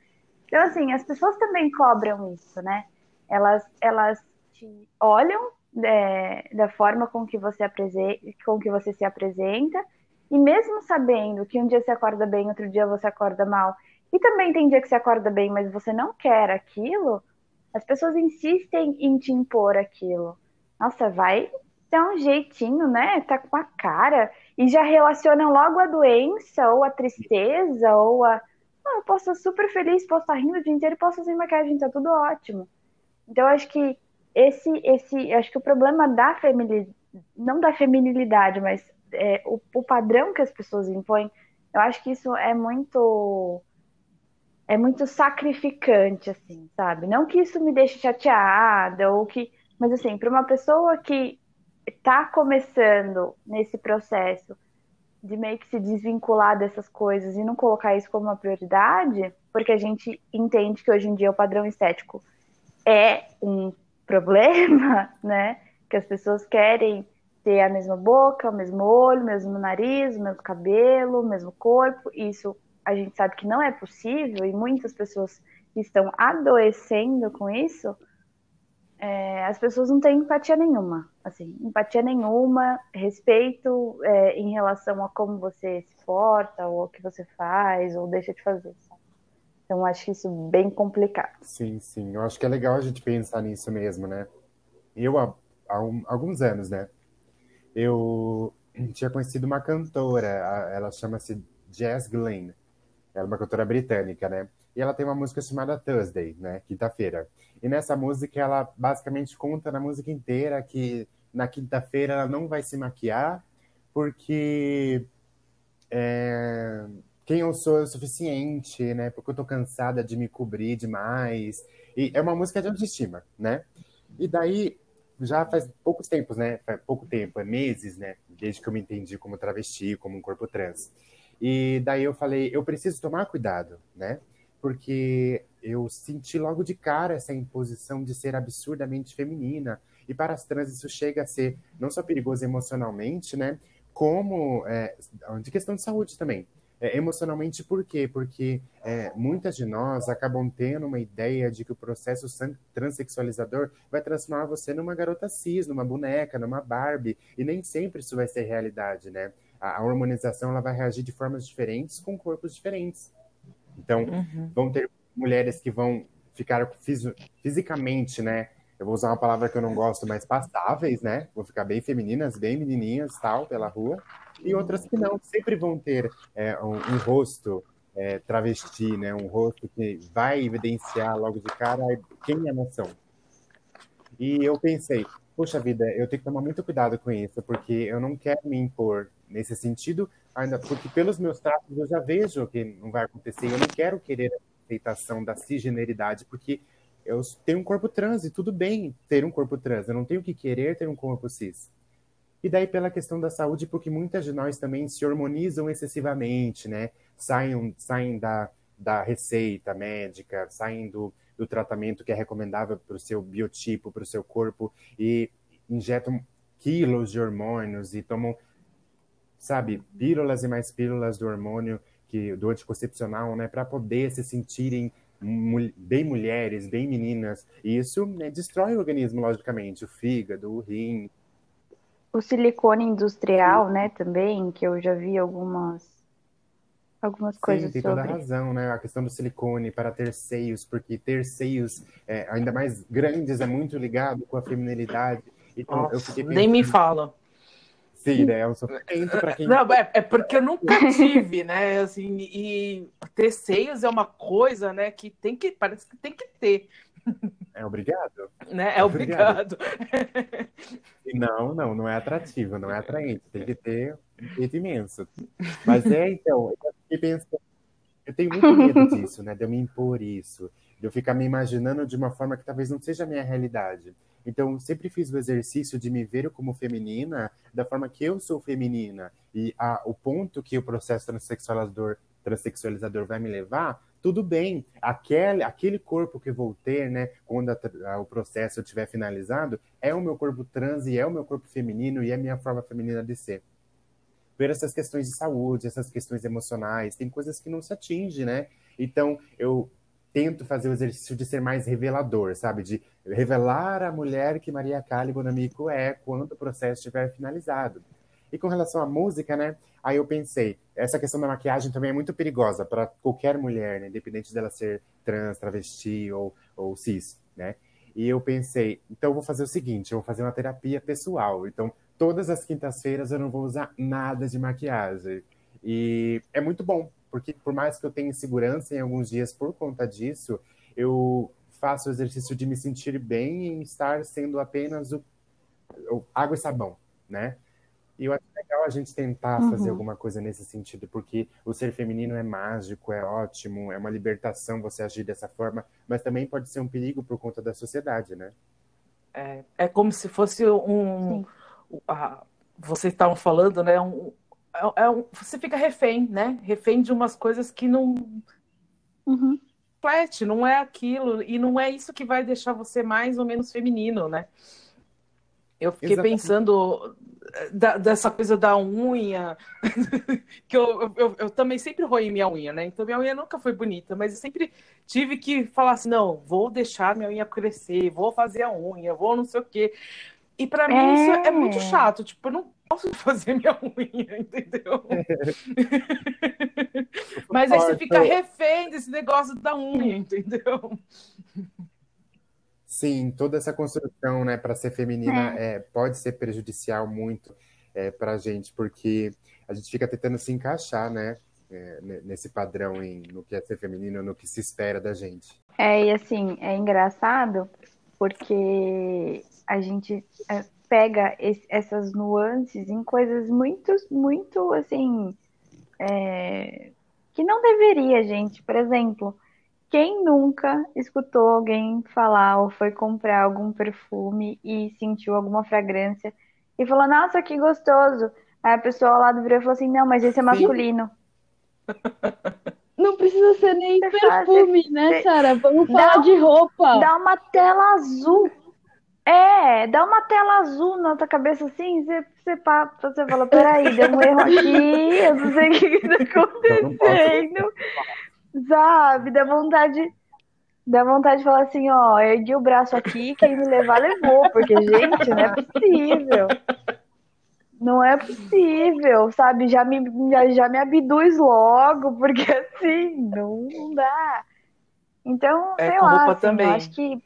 Então, assim, as pessoas também cobram isso, né? Elas, elas te olham é, da forma com que, você com que você se apresenta, e mesmo sabendo que um dia você acorda bem, outro dia você acorda mal, e também tem dia que você acorda bem, mas você não quer aquilo, as pessoas insistem em te impor aquilo. Nossa, vai dar um jeitinho, né? Tá com a cara. E já relacionam logo a doença, ou a tristeza, ou a. Não, eu posso estar super feliz, posso estar rindo o dia inteiro, posso fazer maquiagem, tá tudo ótimo. Então, eu acho que esse, esse, acho que o problema da feminilidade, não da feminilidade, mas é, o, o padrão que as pessoas impõem, eu acho que isso é muito é muito sacrificante, assim, sabe? Não que isso me deixe chateada, ou que. Mas, assim, para uma pessoa que está começando nesse processo de meio que se desvincular dessas coisas e não colocar isso como uma prioridade, porque a gente entende que hoje em dia o padrão estético é um problema, né? Que as pessoas querem ter a mesma boca, o mesmo olho, o mesmo nariz, o mesmo cabelo, o mesmo corpo. Isso a gente sabe que não é possível e muitas pessoas estão adoecendo com isso, é, as pessoas não têm empatia nenhuma, assim, empatia nenhuma, respeito é, em relação a como você se porta, ou o que você faz, ou deixa de fazer? Então, acho isso bem complicado. Sim, sim, eu acho que é legal a gente pensar nisso mesmo, né? Eu, há, há um, alguns anos, né, eu tinha conhecido uma cantora, ela chama-se Jazz Glenn, ela é uma cantora britânica, né? E ela tem uma música chamada Thursday, né? Quinta-feira. E nessa música ela basicamente conta na música inteira que na quinta-feira ela não vai se maquiar porque é, quem eu sou é o suficiente, né? Porque eu tô cansada de me cobrir demais. E é uma música de autoestima, né? E daí já faz poucos tempos, né? Faz pouco tempo, é meses, né? Desde que eu me entendi como travesti, como um corpo trans. E daí eu falei, eu preciso tomar cuidado, né? Porque eu senti logo de cara essa imposição de ser absurdamente feminina. E para as trans isso chega a ser não só perigoso emocionalmente, né? Como é, de questão de saúde também. É, emocionalmente, por quê? Porque é, muitas de nós acabam tendo uma ideia de que o processo transexualizador vai transformar você numa garota cis, numa boneca, numa Barbie, e nem sempre isso vai ser realidade, né? a, hormonização ela vai reagir de formas diferentes com corpos diferentes. Então, uhum. vão ter mulheres que vão ficar fisi fisicamente, né? Eu vou usar uma palavra que eu não gosto, mas pastáveis, né? Vão ficar bem femininas, bem menininhas, tal, pela rua. E outras que não, sempre vão ter é, um, um, rosto é, travesti, né? Um rosto que vai evidenciar logo de cara quem é a nação. E eu pensei, poxa vida, eu tenho que tomar muito cuidado com isso, porque eu não quero me impor nesse sentido, ainda porque pelos meus tratos eu já vejo que não vai acontecer. Eu não quero querer a aceitação da cisgeneridade, porque eu tenho um corpo trans e tudo bem ter um corpo trans. Eu não tenho que querer ter um corpo cis. E daí pela questão da saúde, porque muitas de nós também se hormonizam excessivamente, né? Saem, saem da, da receita médica, saem do, do tratamento que é recomendável para o seu biotipo, para o seu corpo, e injetam quilos de hormônios e tomam sabe, pílulas e mais pílulas do hormônio, que, do anticoncepcional, né, para poder se sentirem bem mulheres, bem meninas. E isso né, destrói o organismo, logicamente, o fígado, o rim. O silicone industrial, né, também, que eu já vi algumas algumas Sim, coisas tem sobre. toda a razão, né? A questão do silicone para ter seios, porque ter seios é, ainda mais grandes é muito ligado com a feminilidade. Então, Nossa, eu fiquei pensando... Nem me fala. Sim, né? É um sofrimento para quem. Não, é, é, porque eu nunca tive, né? Assim, e ter seios é uma coisa, né? Que tem que. Parece que tem que ter. É obrigado. Né? É, é obrigado. obrigado. não, não, não é atrativo, não é atraente. Tem que ter um peito imenso. Mas é, então, eu fiquei pensando. Eu tenho muito medo disso, né? De eu me impor isso. De eu ficar me imaginando de uma forma que talvez não seja a minha realidade. Então, sempre fiz o exercício de me ver como feminina da forma que eu sou feminina. E a, o ponto que o processo transexualizador, transexualizador vai me levar tudo bem, aquele, aquele corpo que vou ter, né, quando a, a, o processo estiver finalizado, é o meu corpo trans e é o meu corpo feminino e é a minha forma feminina de ser. Por essas questões de saúde, essas questões emocionais, tem coisas que não se atinge, né? Então, eu tento fazer o exercício de ser mais revelador, sabe? De revelar a mulher que Maria Kali Bonamico é quando o processo estiver finalizado. E com relação à música, né? Aí eu pensei, essa questão da maquiagem também é muito perigosa para qualquer mulher, né? Independente dela ser trans, travesti ou, ou cis, né? E eu pensei, então eu vou fazer o seguinte, eu vou fazer uma terapia pessoal. Então, todas as quintas-feiras eu não vou usar nada de maquiagem. E é muito bom, porque por mais que eu tenha insegurança em alguns dias por conta disso, eu faço o exercício de me sentir bem em estar sendo apenas o, o água e sabão, né? E eu acho legal a gente tentar uhum. fazer alguma coisa nesse sentido, porque o ser feminino é mágico, é ótimo, é uma libertação você agir dessa forma, mas também pode ser um perigo por conta da sociedade, né? É, é como se fosse um. A, vocês estavam falando, né? Um, é, é um, você fica refém, né? Refém de umas coisas que não. Uhum. Não é aquilo, e não é isso que vai deixar você mais ou menos feminino, né? Eu fiquei Exatamente. pensando da, dessa coisa da unha, que eu, eu, eu, também sempre roí minha unha, né? Então minha unha nunca foi bonita, mas eu sempre tive que falar assim, não, vou deixar minha unha crescer, vou fazer a unha, vou não sei o quê. E para é... mim isso é muito chato, tipo, eu não posso fazer minha unha, entendeu? mas aí você fica refém desse negócio da unha, entendeu? Sim, toda essa construção, né, para ser feminina é. é. pode ser prejudicial muito é, para a gente, porque a gente fica tentando se encaixar, né, é, nesse padrão em, no que é ser feminino, no que se espera da gente. É, e assim, é engraçado porque a gente é, pega esse, essas nuances em coisas muito, muito, assim, é, que não deveria, gente. Por exemplo, quem nunca escutou alguém falar ou foi comprar algum perfume e sentiu alguma fragrância e falou, nossa, que gostoso. Aí a pessoa lá do virou e falou assim, não, mas esse é masculino. Não precisa ser nem você perfume, faz, né, Sara? Vamos falar de roupa. Dá uma tela azul. É, dá uma tela azul na tua cabeça assim, você, você, você fala, peraí, deu um erro aqui, eu não sei o que está acontecendo sabe? Dá vontade, dá vontade de falar assim, ó, ergui o braço aqui, quem me levar, levou, porque, gente, não é possível. Não é possível, sabe? Já me, já, já me abduz logo, porque assim, não, não dá. Então, é, sei lá, assim, também. acho que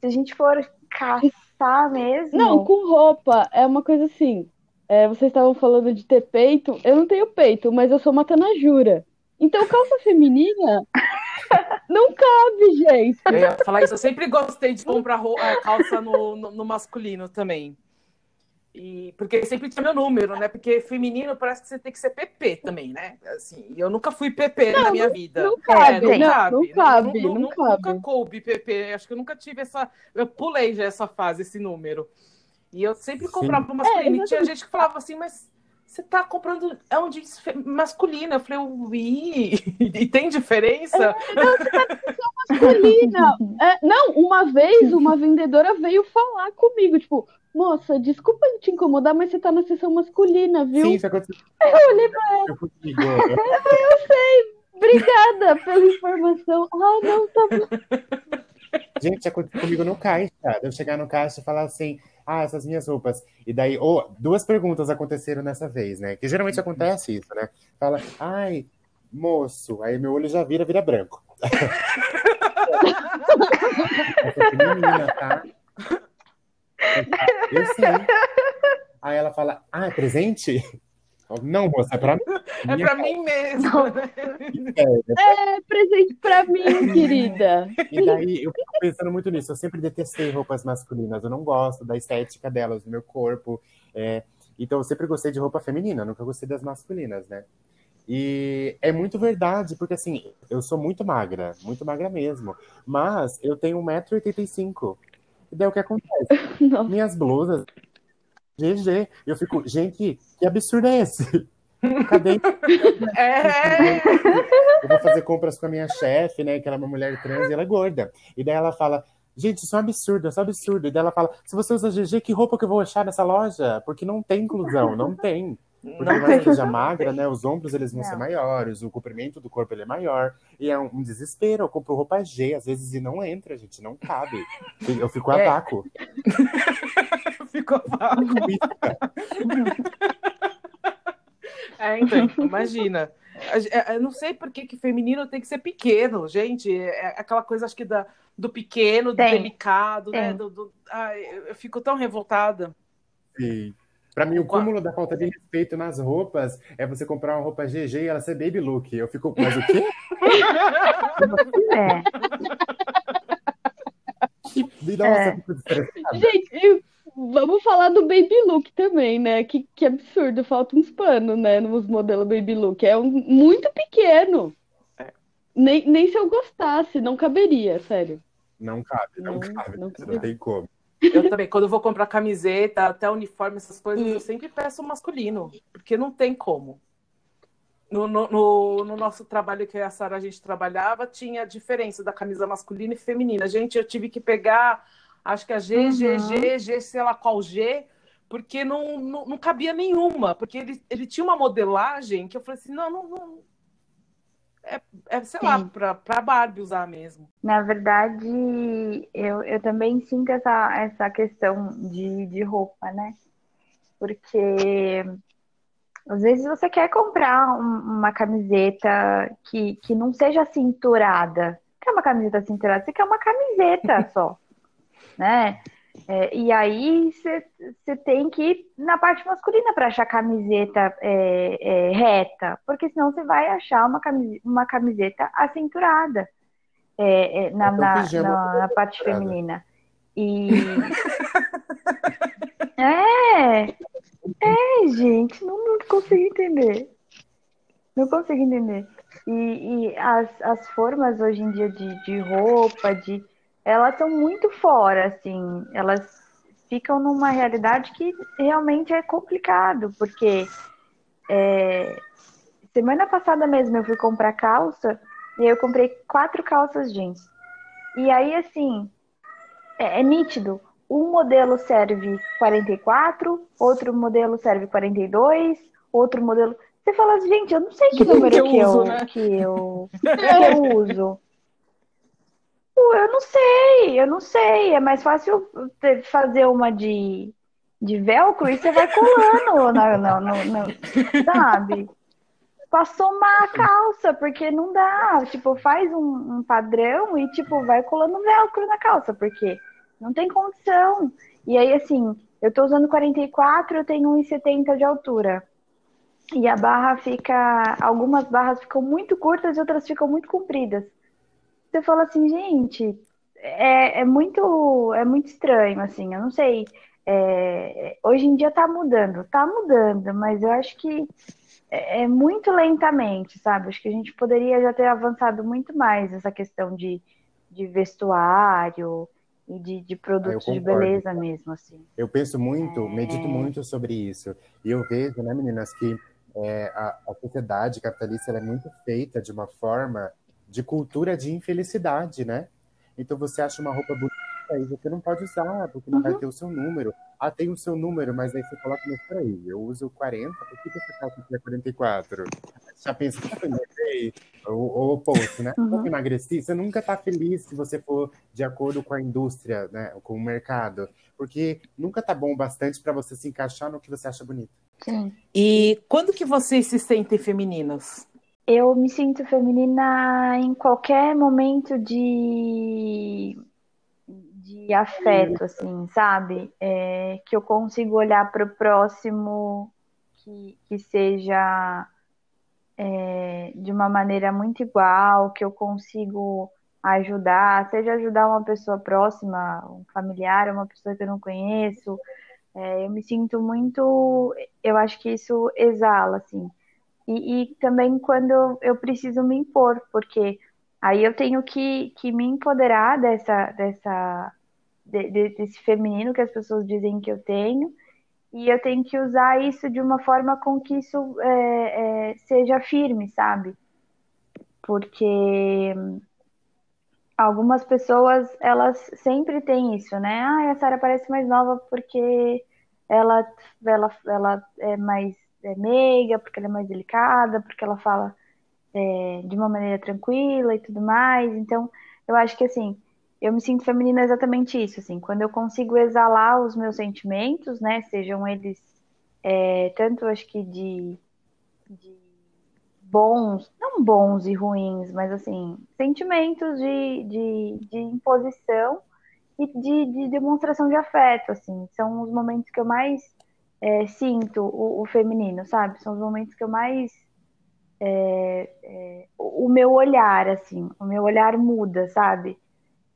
se a gente for caçar mesmo. Não, com roupa é uma coisa assim. É, vocês estavam falando de ter peito. Eu não tenho peito, mas eu sou uma canajura. Então, calça feminina não cabe, gente. Eu ia falar isso. Eu sempre gostei de comprar roupa, calça no, no, no, masculino também. E, porque sempre tinha meu número, né? Porque feminino parece que você tem que ser PP também, né? Assim, eu nunca fui PP não, na minha não, vida. Não cabe, é, não, cabe. Não, cabe, não, não, cabe. Nunca coube PP. Acho que eu nunca tive essa. Eu pulei já essa fase, esse número. E eu sempre comprava masculino. É, e tinha gente que falava assim, mas você tá comprando é um jeans masculino. Eu falei, ui, e tem diferença? É, não, você tá masculina. É, não, uma vez uma vendedora veio falar comigo, tipo, moça, desculpa te incomodar, mas você tá na sessão masculina, viu? Sim, isso aconteceu. Eu olhei pra ela. Eu, eu sei, obrigada pela informação. Ah, não, tá bom. Gente, aconteceu comigo no caixa. Eu chegar no caixa e falar assim ah, essas minhas roupas. E daí, oh, duas perguntas aconteceram nessa vez, né? Que geralmente acontece isso, né? Fala, ai, moço, aí meu olho já vira, vira branco. Menina, tá? Eu sei. Aí ela fala, ah, é presente? Não, moça, é pra mim. É pra mim mesmo. É, é presente pra mim, querida. E daí eu fico pensando muito nisso. Eu sempre detestei roupas masculinas. Eu não gosto da estética delas, do meu corpo. É... Então eu sempre gostei de roupa feminina, nunca gostei das masculinas, né? E é muito verdade, porque assim, eu sou muito magra, muito magra mesmo. Mas eu tenho 1,85m. E daí o que acontece? Não. Minhas blusas GG. Eu fico, gente, que absurdo é esse? Cadê? É. Eu vou fazer compras com a minha chefe, né? Que ela é uma mulher trans e ela é gorda. E daí ela fala, gente, isso é um absurdo, isso é um absurdo. E daí ela fala, se você usa GG, que roupa que eu vou achar nessa loja? Porque não tem inclusão, não tem. Porque não mais seja magra, né? Os ombros eles vão não. ser maiores, o comprimento do corpo ele é maior. E é um, um, desespero. Eu compro roupa G, às vezes, e não entra, gente, não cabe. Eu fico a é. Ficou a vácuo. é, então, imagina. É, eu não sei por que, que feminino tem que ser pequeno, gente. É aquela coisa, acho que da, do pequeno, do tem. delicado, né? tem. né? Do, do... Ai, eu fico tão revoltada. Sim. Pra mim, o cúmulo da falta de respeito nas roupas é você comprar uma roupa GG e ela ser baby look. Eu fico, mas o quê? É. Nossa, é. Gente, vamos falar do baby look também, né? Que, que absurdo, falta uns panos, né? Nos modelos baby look. É um, muito pequeno. É. Nem, nem se eu gostasse, não caberia, sério. Não cabe, não, não cabe. Não, não tem como. Eu também, quando eu vou comprar camiseta, até uniforme, essas coisas, eu sempre peço masculino, porque não tem como. No, no, no, no nosso trabalho que a Sara a gente trabalhava, tinha a diferença da camisa masculina e feminina. Gente, eu tive que pegar, acho que a G, uhum. G, G, G, sei lá qual G, porque não, não, não cabia nenhuma, porque ele, ele tinha uma modelagem que eu falei assim, não, não, não é, é sei Sim. lá, para Barbie usar mesmo. Na verdade, eu, eu também sinto essa, essa questão de, de roupa, né? Porque às vezes você quer comprar um, uma camiseta que, que não seja cinturada. Quer uma camiseta cinturada? Você quer uma camiseta só, né? É, e aí você tem que ir na parte masculina para achar camiseta é, é, reta, porque senão você vai achar uma camiseta, uma camiseta acinturada é, é, na, na, na, na, parte feminina. E. é! É, gente, não, não consigo entender. Não consigo entender. E, e as, as formas hoje em dia de, de roupa, de elas estão muito fora, assim, elas ficam numa realidade que realmente é complicado, porque é, semana passada mesmo eu fui comprar calça e eu comprei quatro calças jeans. E aí, assim, é, é nítido. Um modelo serve 44, outro modelo serve 42, outro modelo. Você fala gente, eu não sei que número que eu, que uso, eu, né? que eu, que eu uso. Eu não sei, eu não sei. É mais fácil fazer uma de, de velcro e você vai colando, não, não, não, sabe? Pra somar a calça, porque não dá. Tipo, faz um, um padrão e, tipo, vai colando velcro na calça, porque não tem condição. E aí, assim, eu tô usando 44, eu tenho 1,70 de altura. E a barra fica. Algumas barras ficam muito curtas e outras ficam muito compridas você fala assim, gente, é, é muito é muito estranho, assim, eu não sei. É, hoje em dia tá mudando, tá mudando, mas eu acho que é, é, muito lentamente, sabe? Acho que a gente poderia já ter avançado muito mais essa questão de, de vestuário e de, de produtos ah, de beleza mesmo, assim. Eu penso muito, é... medito muito sobre isso. E eu vejo, né, meninas, que é, a, a sociedade capitalista é muito feita de uma forma de cultura de infelicidade, né? Então você acha uma roupa bonita e você não pode usar, porque não uhum. vai ter o seu número. Ah, tem o seu número, mas aí você coloca, mas peraí, eu uso 40, por que, que essa calça aqui é 44? Já pensa que eu engordei? O oposto, né? Uhum. Eu emagreci, você nunca tá feliz se você for de acordo com a indústria, né? Com o mercado. Porque nunca tá bom bastante para você se encaixar no que você acha bonito. Sim. E quando que vocês se sentem femininas? Eu me sinto feminina em qualquer momento de, de afeto, assim, sabe? É, que eu consigo olhar para o próximo que, que seja é, de uma maneira muito igual, que eu consigo ajudar, seja ajudar uma pessoa próxima, um familiar, uma pessoa que eu não conheço. É, eu me sinto muito. Eu acho que isso exala, assim e, e também quando eu, preciso me impor, porque aí eu tenho que, que me empoderar dessa, dessa, de, de, desse feminino que as pessoas dizem que eu tenho, e eu tenho que usar isso de uma forma com que isso é, é, seja firme, sabe? porque algumas pessoas, elas sempre têm isso, né? Ah, a Sara parece mais nova porque ela, ela, ela é mais é meiga, porque ela é mais delicada, porque ela fala é, de uma maneira tranquila e tudo mais. Então, eu acho que assim, eu me sinto feminina exatamente isso, assim, quando eu consigo exalar os meus sentimentos, né, sejam eles é, tanto acho que de, de bons, não bons e ruins, mas assim, sentimentos de, de, de imposição e de, de, demonstração de afeto, assim, são os momentos que eu mais é, sinto o, o, feminino, sabe? São os momentos que eu mais é, é, o meu olhar, assim, o meu olhar muda, sabe?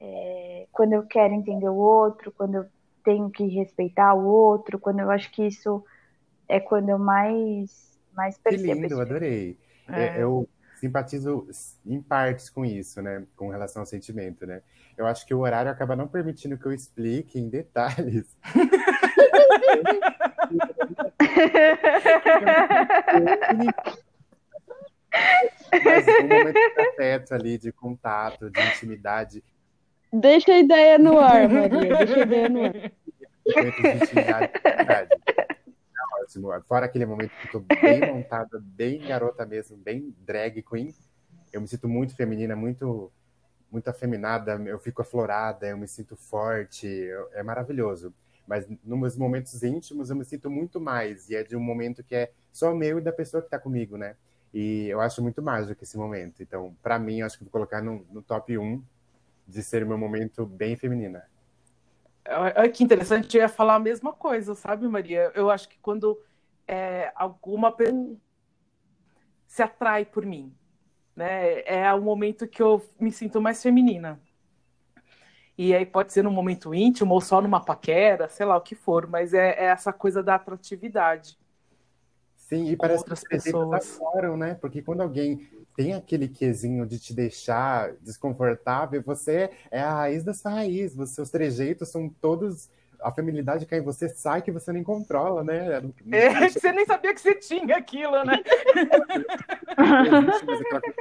É, quando eu quero entender o outro, quando eu tenho que respeitar o outro, quando eu acho que isso é quando eu mais, mais percebo. Que lindo, eu adorei. É. é. Eu simpatizo em partes com isso, né? Com relação ao sentimento, né? Eu acho que o horário acaba não permitindo que eu explique em detalhes. Mas um momento de afeto ali, de contato, de intimidade. Deixa a ideia no ar, Maria. Deixa a ideia no ar. Ótimo. Fora aquele momento que eu tô bem montada, bem garota mesmo, bem drag queen. Eu me sinto muito feminina, muito muito afeminada, eu fico aflorada, eu me sinto forte, é maravilhoso. Mas nos momentos íntimos eu me sinto muito mais, e é de um momento que é só meu e da pessoa que está comigo, né? E eu acho muito mágico esse momento. Então, para mim, eu acho que vou colocar no, no top 1 de ser meu momento bem feminina. Olha que interessante, eu ia falar a mesma coisa, sabe, Maria? Eu acho que quando é, alguma pessoa se atrai por mim, né? É o momento que eu me sinto mais feminina. E aí pode ser num momento íntimo ou só numa paquera, sei lá o que for, mas é, é essa coisa da atratividade. Sim, e parece outras que pessoas adoram, né? Porque quando alguém tem aquele quesinho de te deixar desconfortável, você é a raiz da sua raiz, os seus trejeitos são todos a feminilidade cai em você, sai que você nem controla, né? É, você nem sabia que você tinha aquilo, né?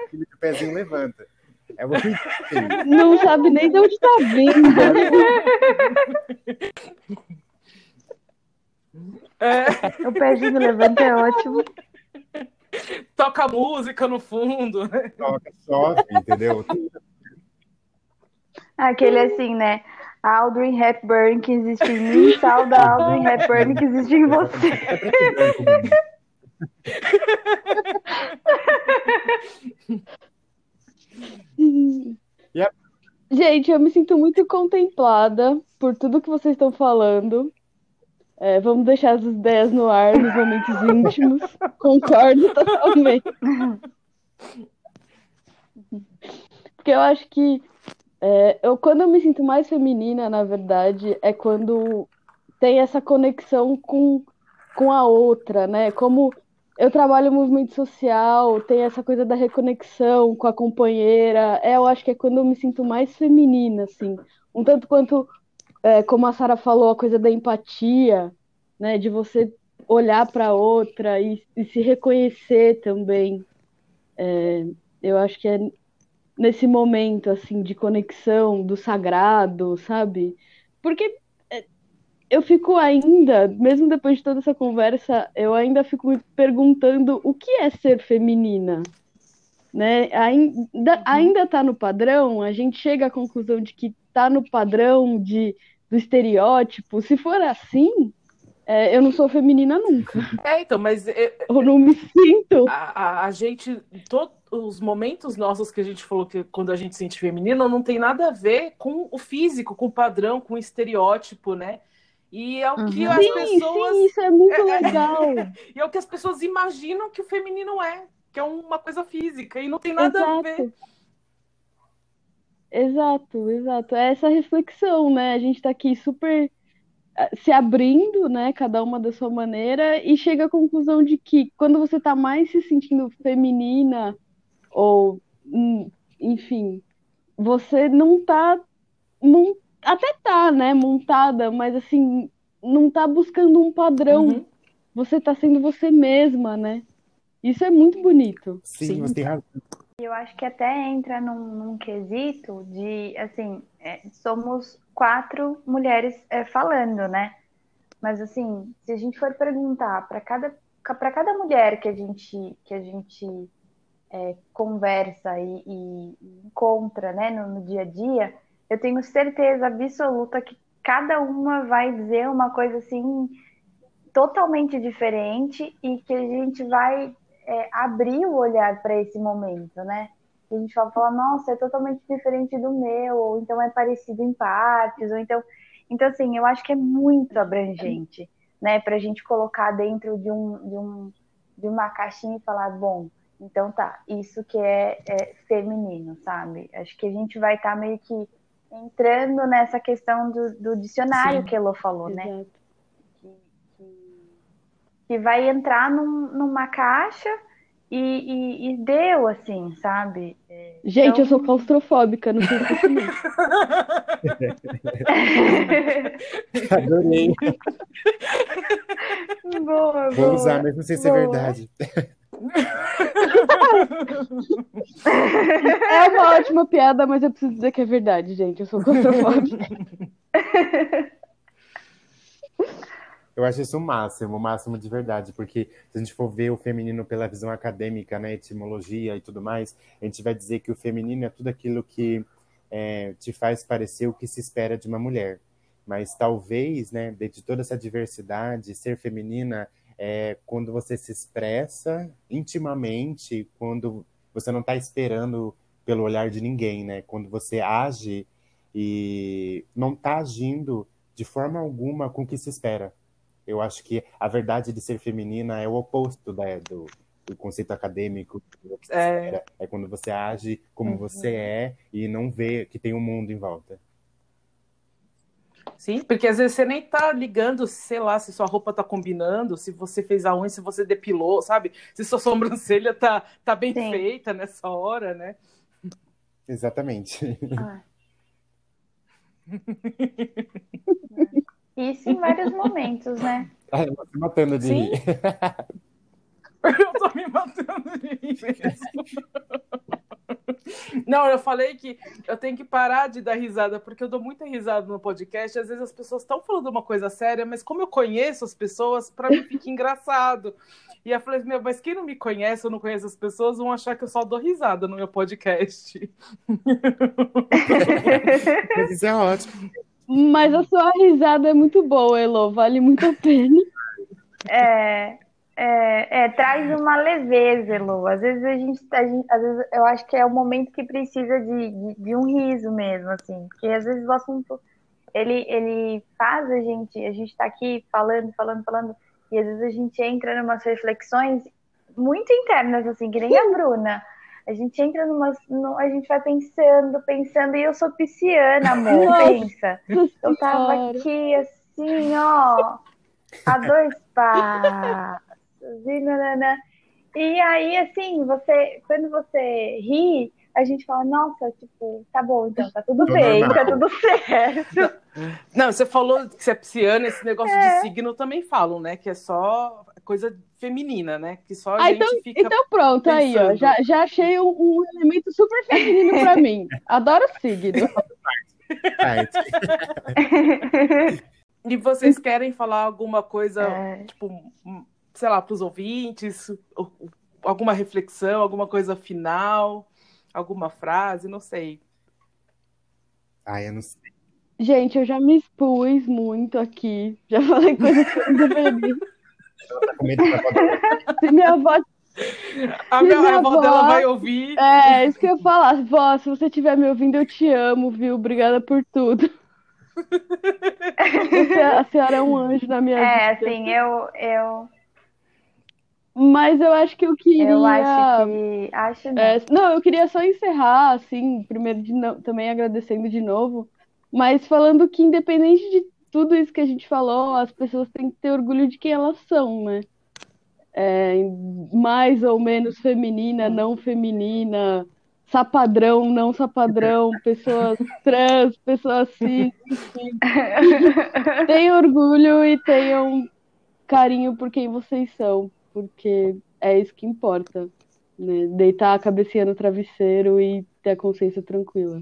Aquele o pezinho levanta. É muito Não sabe nem de onde está vindo. É. O pezinho levanta é ótimo toca música no fundo. Toca, chove, entendeu? Aquele assim, né? Audrey Hepburn que existe em mim, tal da Audrey Hepburn que existe em você. Gente, eu me sinto muito contemplada por tudo que vocês estão falando. É, vamos deixar as ideias no ar nos momentos íntimos. Concordo totalmente. Porque eu acho que é, eu, quando eu me sinto mais feminina, na verdade, é quando tem essa conexão com, com a outra, né? Como eu trabalho no movimento social, tem essa coisa da reconexão com a companheira. É, eu acho que é quando eu me sinto mais feminina, assim. Um tanto quanto é, como a Sara falou, a coisa da empatia, né, de você olhar para outra e, e, se reconhecer também. É, eu acho que é nesse momento assim de conexão do sagrado, sabe? Porque eu fico ainda, mesmo depois de toda essa conversa, eu ainda fico me perguntando o que é ser feminina, né? Ainda ainda está no padrão. A gente chega à conclusão de que está no padrão de do estereótipo, se for assim, é, eu não sou feminina nunca. É, então, mas. Eu, eu não me sinto. A, a, a, gente. Todos os momentos nossos que a gente falou que quando a gente se sente feminina não tem nada a ver com o físico, com o padrão, com o estereótipo, né? E é o que uhum. as sim, pessoas. Sim, isso é muito é, é legal. e é o que as pessoas imaginam que o feminino é, que é uma coisa física, e não tem nada Exato. a ver. Exato, exato. É essa reflexão, né? A gente está aqui super eh, se abrindo, né, cada uma da sua maneira, e chega à conclusão de que quando você está mais se sentindo feminina, ou, hum, enfim, você não está até tá, né, montada, mas assim, não está buscando um padrão. Uhum. Você está sendo você mesma, né? Isso é muito bonito. Sim, Sim, você tem razão. Eu acho que até entra num, num quesito de, assim, é, somos quatro mulheres é, falando, né? Mas, assim, se a gente for perguntar para cada, para cada mulher que a gente, que a gente é, conversa e, e, encontra né, no, no dia a dia, eu tenho certeza absoluta que cada uma vai dizer uma coisa assim totalmente diferente e que a gente vai é, abrir o olhar para esse momento, né? A gente vai falar, nossa, é totalmente diferente do meu, ou então é parecido em partes, ou então. Então, assim, eu acho que é muito abrangente, né? Para a gente colocar dentro de, um, de, um, de uma caixinha e falar, bom, então tá, isso que é, é feminino, sabe? Acho que a gente vai estar tá meio que entrando nessa questão do, do dicionário Sim, que Elo falou, né? exato. né? Que, que, que, vai entrar num, numa caixa e, e, e, deu, assim, sabe? É, Gente, então... eu sou claustrofóbica, não sei se Adorei. Boa, Vou boa, usar, mesmo sem ser verdade. É uma ótima piada, mas eu preciso dizer que é verdade, gente. Eu sou claustrofóbica. Eu acho isso o máximo, o máximo de verdade, porque se a gente for ver o feminino pela visão acadêmica, né, etimologia e tudo mais, a gente vai dizer que o feminino é tudo aquilo que é, te faz parecer o que se espera de uma mulher. Mas talvez, né, de toda essa diversidade, ser feminina é quando você se expressa intimamente, quando você não está esperando pelo olhar de ninguém, né? Quando você age e não está agindo de forma alguma com o que se espera. Eu acho que a verdade de ser feminina é o oposto da, do, do conceito acadêmico. É. é. quando você age como uhum. você é e não vê que tem um mundo em volta. Sim, porque às vezes você nem tá ligando, sei lá, se sua roupa tá combinando, se você fez a unha, se você depilou, sabe? Se sua sobrancelha tá, tá bem Sim. feita nessa hora, né? Exatamente. Ah. Isso em vários momentos, né? Ah, eu tô me matando de Sim. rir. eu tô me matando de rir mesmo. Não, eu falei que eu tenho que parar de dar risada, porque eu dou muita risada no podcast. Às vezes as pessoas estão falando uma coisa séria, mas como eu conheço as pessoas, para mim fica engraçado. E eu falei, meu, mas quem não me conhece ou não conhece as pessoas vão achar que eu só dou risada no meu podcast. isso é ótimo. Mas a sua risada é muito boa, Elo, vale muito a pena. É, é, é, traz uma leveza, Elu. Às vezes a gente, a gente, às vezes eu acho que é o momento que precisa de, de, de, um riso mesmo, assim, porque às vezes o assunto ele, ele faz a gente, a gente tá aqui falando, falando, falando, e às vezes a gente entra em umas reflexões muito internas, assim, que nem a Bruna. A gente entra numa. No, a gente vai pensando, pensando, e eu sou pisciana, amor, Nossa, pensa. Eu tava aqui assim, ó, a dois passos e aí, assim, você, quando você ri, a gente fala, nossa, tipo, tá bom, então, tá tudo bem, tá tudo certo. Não, você falou que você é pisciana, esse negócio é. de signo também falam, né? Que é só coisa feminina, né? Que só a ah, gente então, fica. Então pronto, pensando. aí, ó. Já, já achei um, um elemento super feminino pra mim. Adoro signo. e vocês querem falar alguma coisa, é. tipo, sei lá, para os ouvintes, alguma reflexão, alguma coisa final, alguma frase, não sei. Ah, eu não sei. Gente, eu já me expus muito aqui. Já falei coisas que eu não deveria. Se minha avó. A minha, minha avó, dela vai ouvir. É, isso que eu ia falar. Vó, se você estiver me ouvindo, eu te amo, viu? Obrigada por tudo. a senhora é um anjo na minha é, vida. É, assim, eu, eu mas eu acho que eu queria. Eu acho que. Acho é, não, eu queria só encerrar, assim, primeiro no... também agradecendo de novo, mas falando que, independente de tudo isso que a gente falou, as pessoas têm que ter orgulho de quem elas são, né? É, mais ou menos feminina, não feminina, sapadrão, não sapadrão, pessoas trans, pessoas cis, enfim. tenham orgulho e tenham carinho por quem vocês são porque é isso que importa, né? Deitar a cabecinha no travesseiro e ter a consciência tranquila.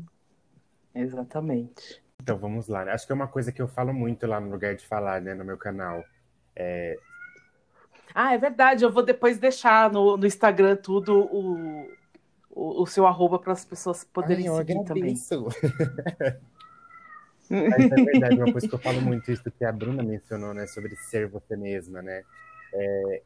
Exatamente. Então vamos lá. Né? Acho que é uma coisa que eu falo muito lá no lugar de falar, né, no meu canal. É... Ah, é verdade. Eu vou depois deixar no, no Instagram tudo o, o, o seu arroba para as pessoas poderem Ai, seguir também. Mas é verdade, uma coisa que eu falo muito, isso que a Bruna mencionou, né, sobre ser você mesma, né? É,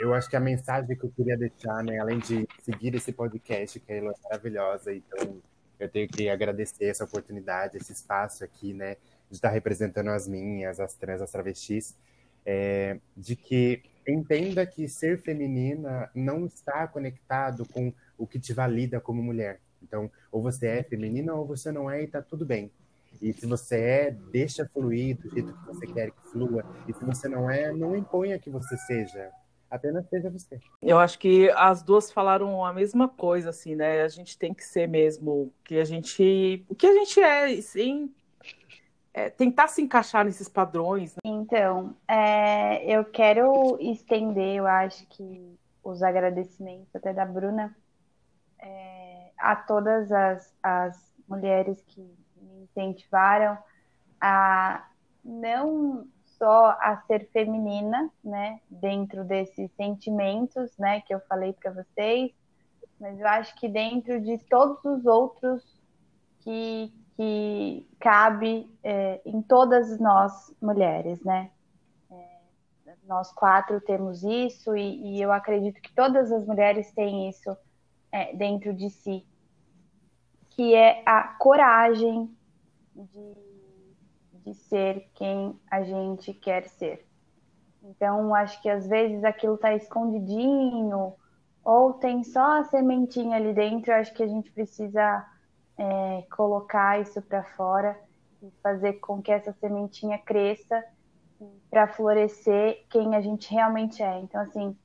eu acho que a mensagem que eu queria deixar, né, além de seguir esse podcast, que é maravilhosa, então eu tenho que agradecer essa oportunidade, esse espaço aqui, né, de estar representando as minhas, as trans, as travestis, é, de que entenda que ser feminina não está conectado com o que te valida como mulher. Então, ou você é feminina ou você não é e tá tudo bem. E se você é, deixa fluir do jeito que você quer que flua. E se você não é, não imponha que você seja. Apenas seja você. Eu acho que as duas falaram a mesma coisa, assim, né? A gente tem que ser mesmo que a gente, o que a gente é, sem é, tentar se encaixar nesses padrões. Né? Então, é, eu quero estender, eu acho que os agradecimentos até da Bruna é, a todas as, as mulheres que me incentivaram a não só a ser feminina, né, dentro desses sentimentos, né, que eu falei para vocês, mas eu acho que dentro de todos os outros que, que cabe é, em todas nós mulheres, né? É, nós quatro temos isso e, e, eu acredito que todas as mulheres têm isso é, dentro de si, que é a coragem de de ser quem a gente quer ser. Então, acho que às vezes aquilo está escondidinho ou tem só a sementinha ali dentro. Acho que a gente precisa é, colocar isso para fora e fazer com que essa sementinha cresça para florescer quem a gente realmente é. Então, assim,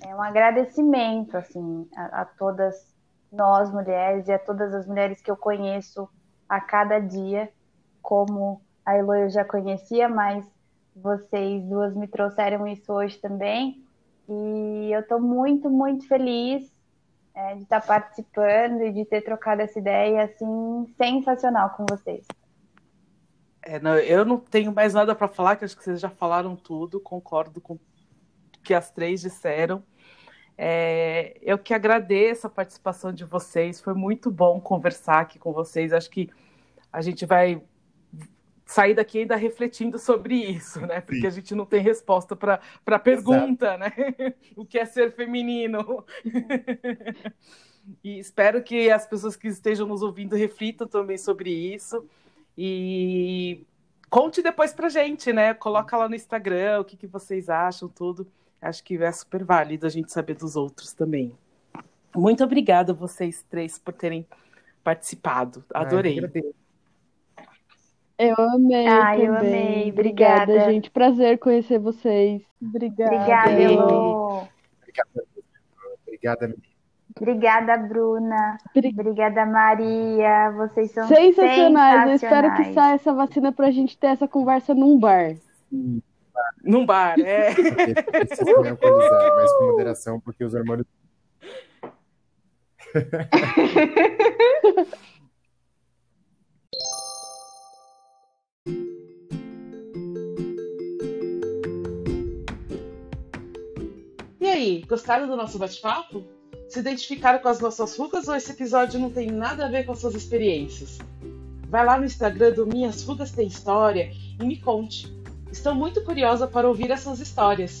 é um agradecimento assim a, a todas nós mulheres e a todas as mulheres que eu conheço a cada dia como a Elo eu já conhecia, mas vocês duas me trouxeram isso hoje também. E eu estou muito, muito feliz é, de estar participando e de ter trocado essa ideia assim sensacional com vocês. É, não, eu não tenho mais nada para falar, que acho que vocês já falaram tudo, concordo com o que as três disseram. É, eu que agradeço a participação de vocês, foi muito bom conversar aqui com vocês. Acho que a gente vai sair daqui ainda refletindo sobre isso, né? Porque Sim. a gente não tem resposta para a pergunta, Exato. né? o que é ser feminino? e espero que as pessoas que estejam nos ouvindo reflitam também sobre isso. E conte depois pra gente, né? Coloca lá no Instagram o que, que vocês acham, tudo. Acho que é super válido a gente saber dos outros também. Muito obrigada a vocês três por terem participado. Adorei. Ai, eu amei. Ah, eu amei. Obrigada. Obrigada, gente. Prazer conhecer vocês. Obrigada. Obrigada, Elô. Obrigada, Obrigada, Obrigada, Bruna. Obrigada, Maria. Vocês são sensacionais. sensacionais. Eu espero que saia essa vacina pra gente ter essa conversa num bar. Sim. Num bar, é. Precisa alcoolizar, mas com moderação, porque os hormônios. aí, gostaram do nosso bate-papo? Se identificaram com as nossas rugas ou esse episódio não tem nada a ver com as suas experiências? Vai lá no Instagram do Minhas Rugas Tem História e me conte. Estou muito curiosa para ouvir essas histórias.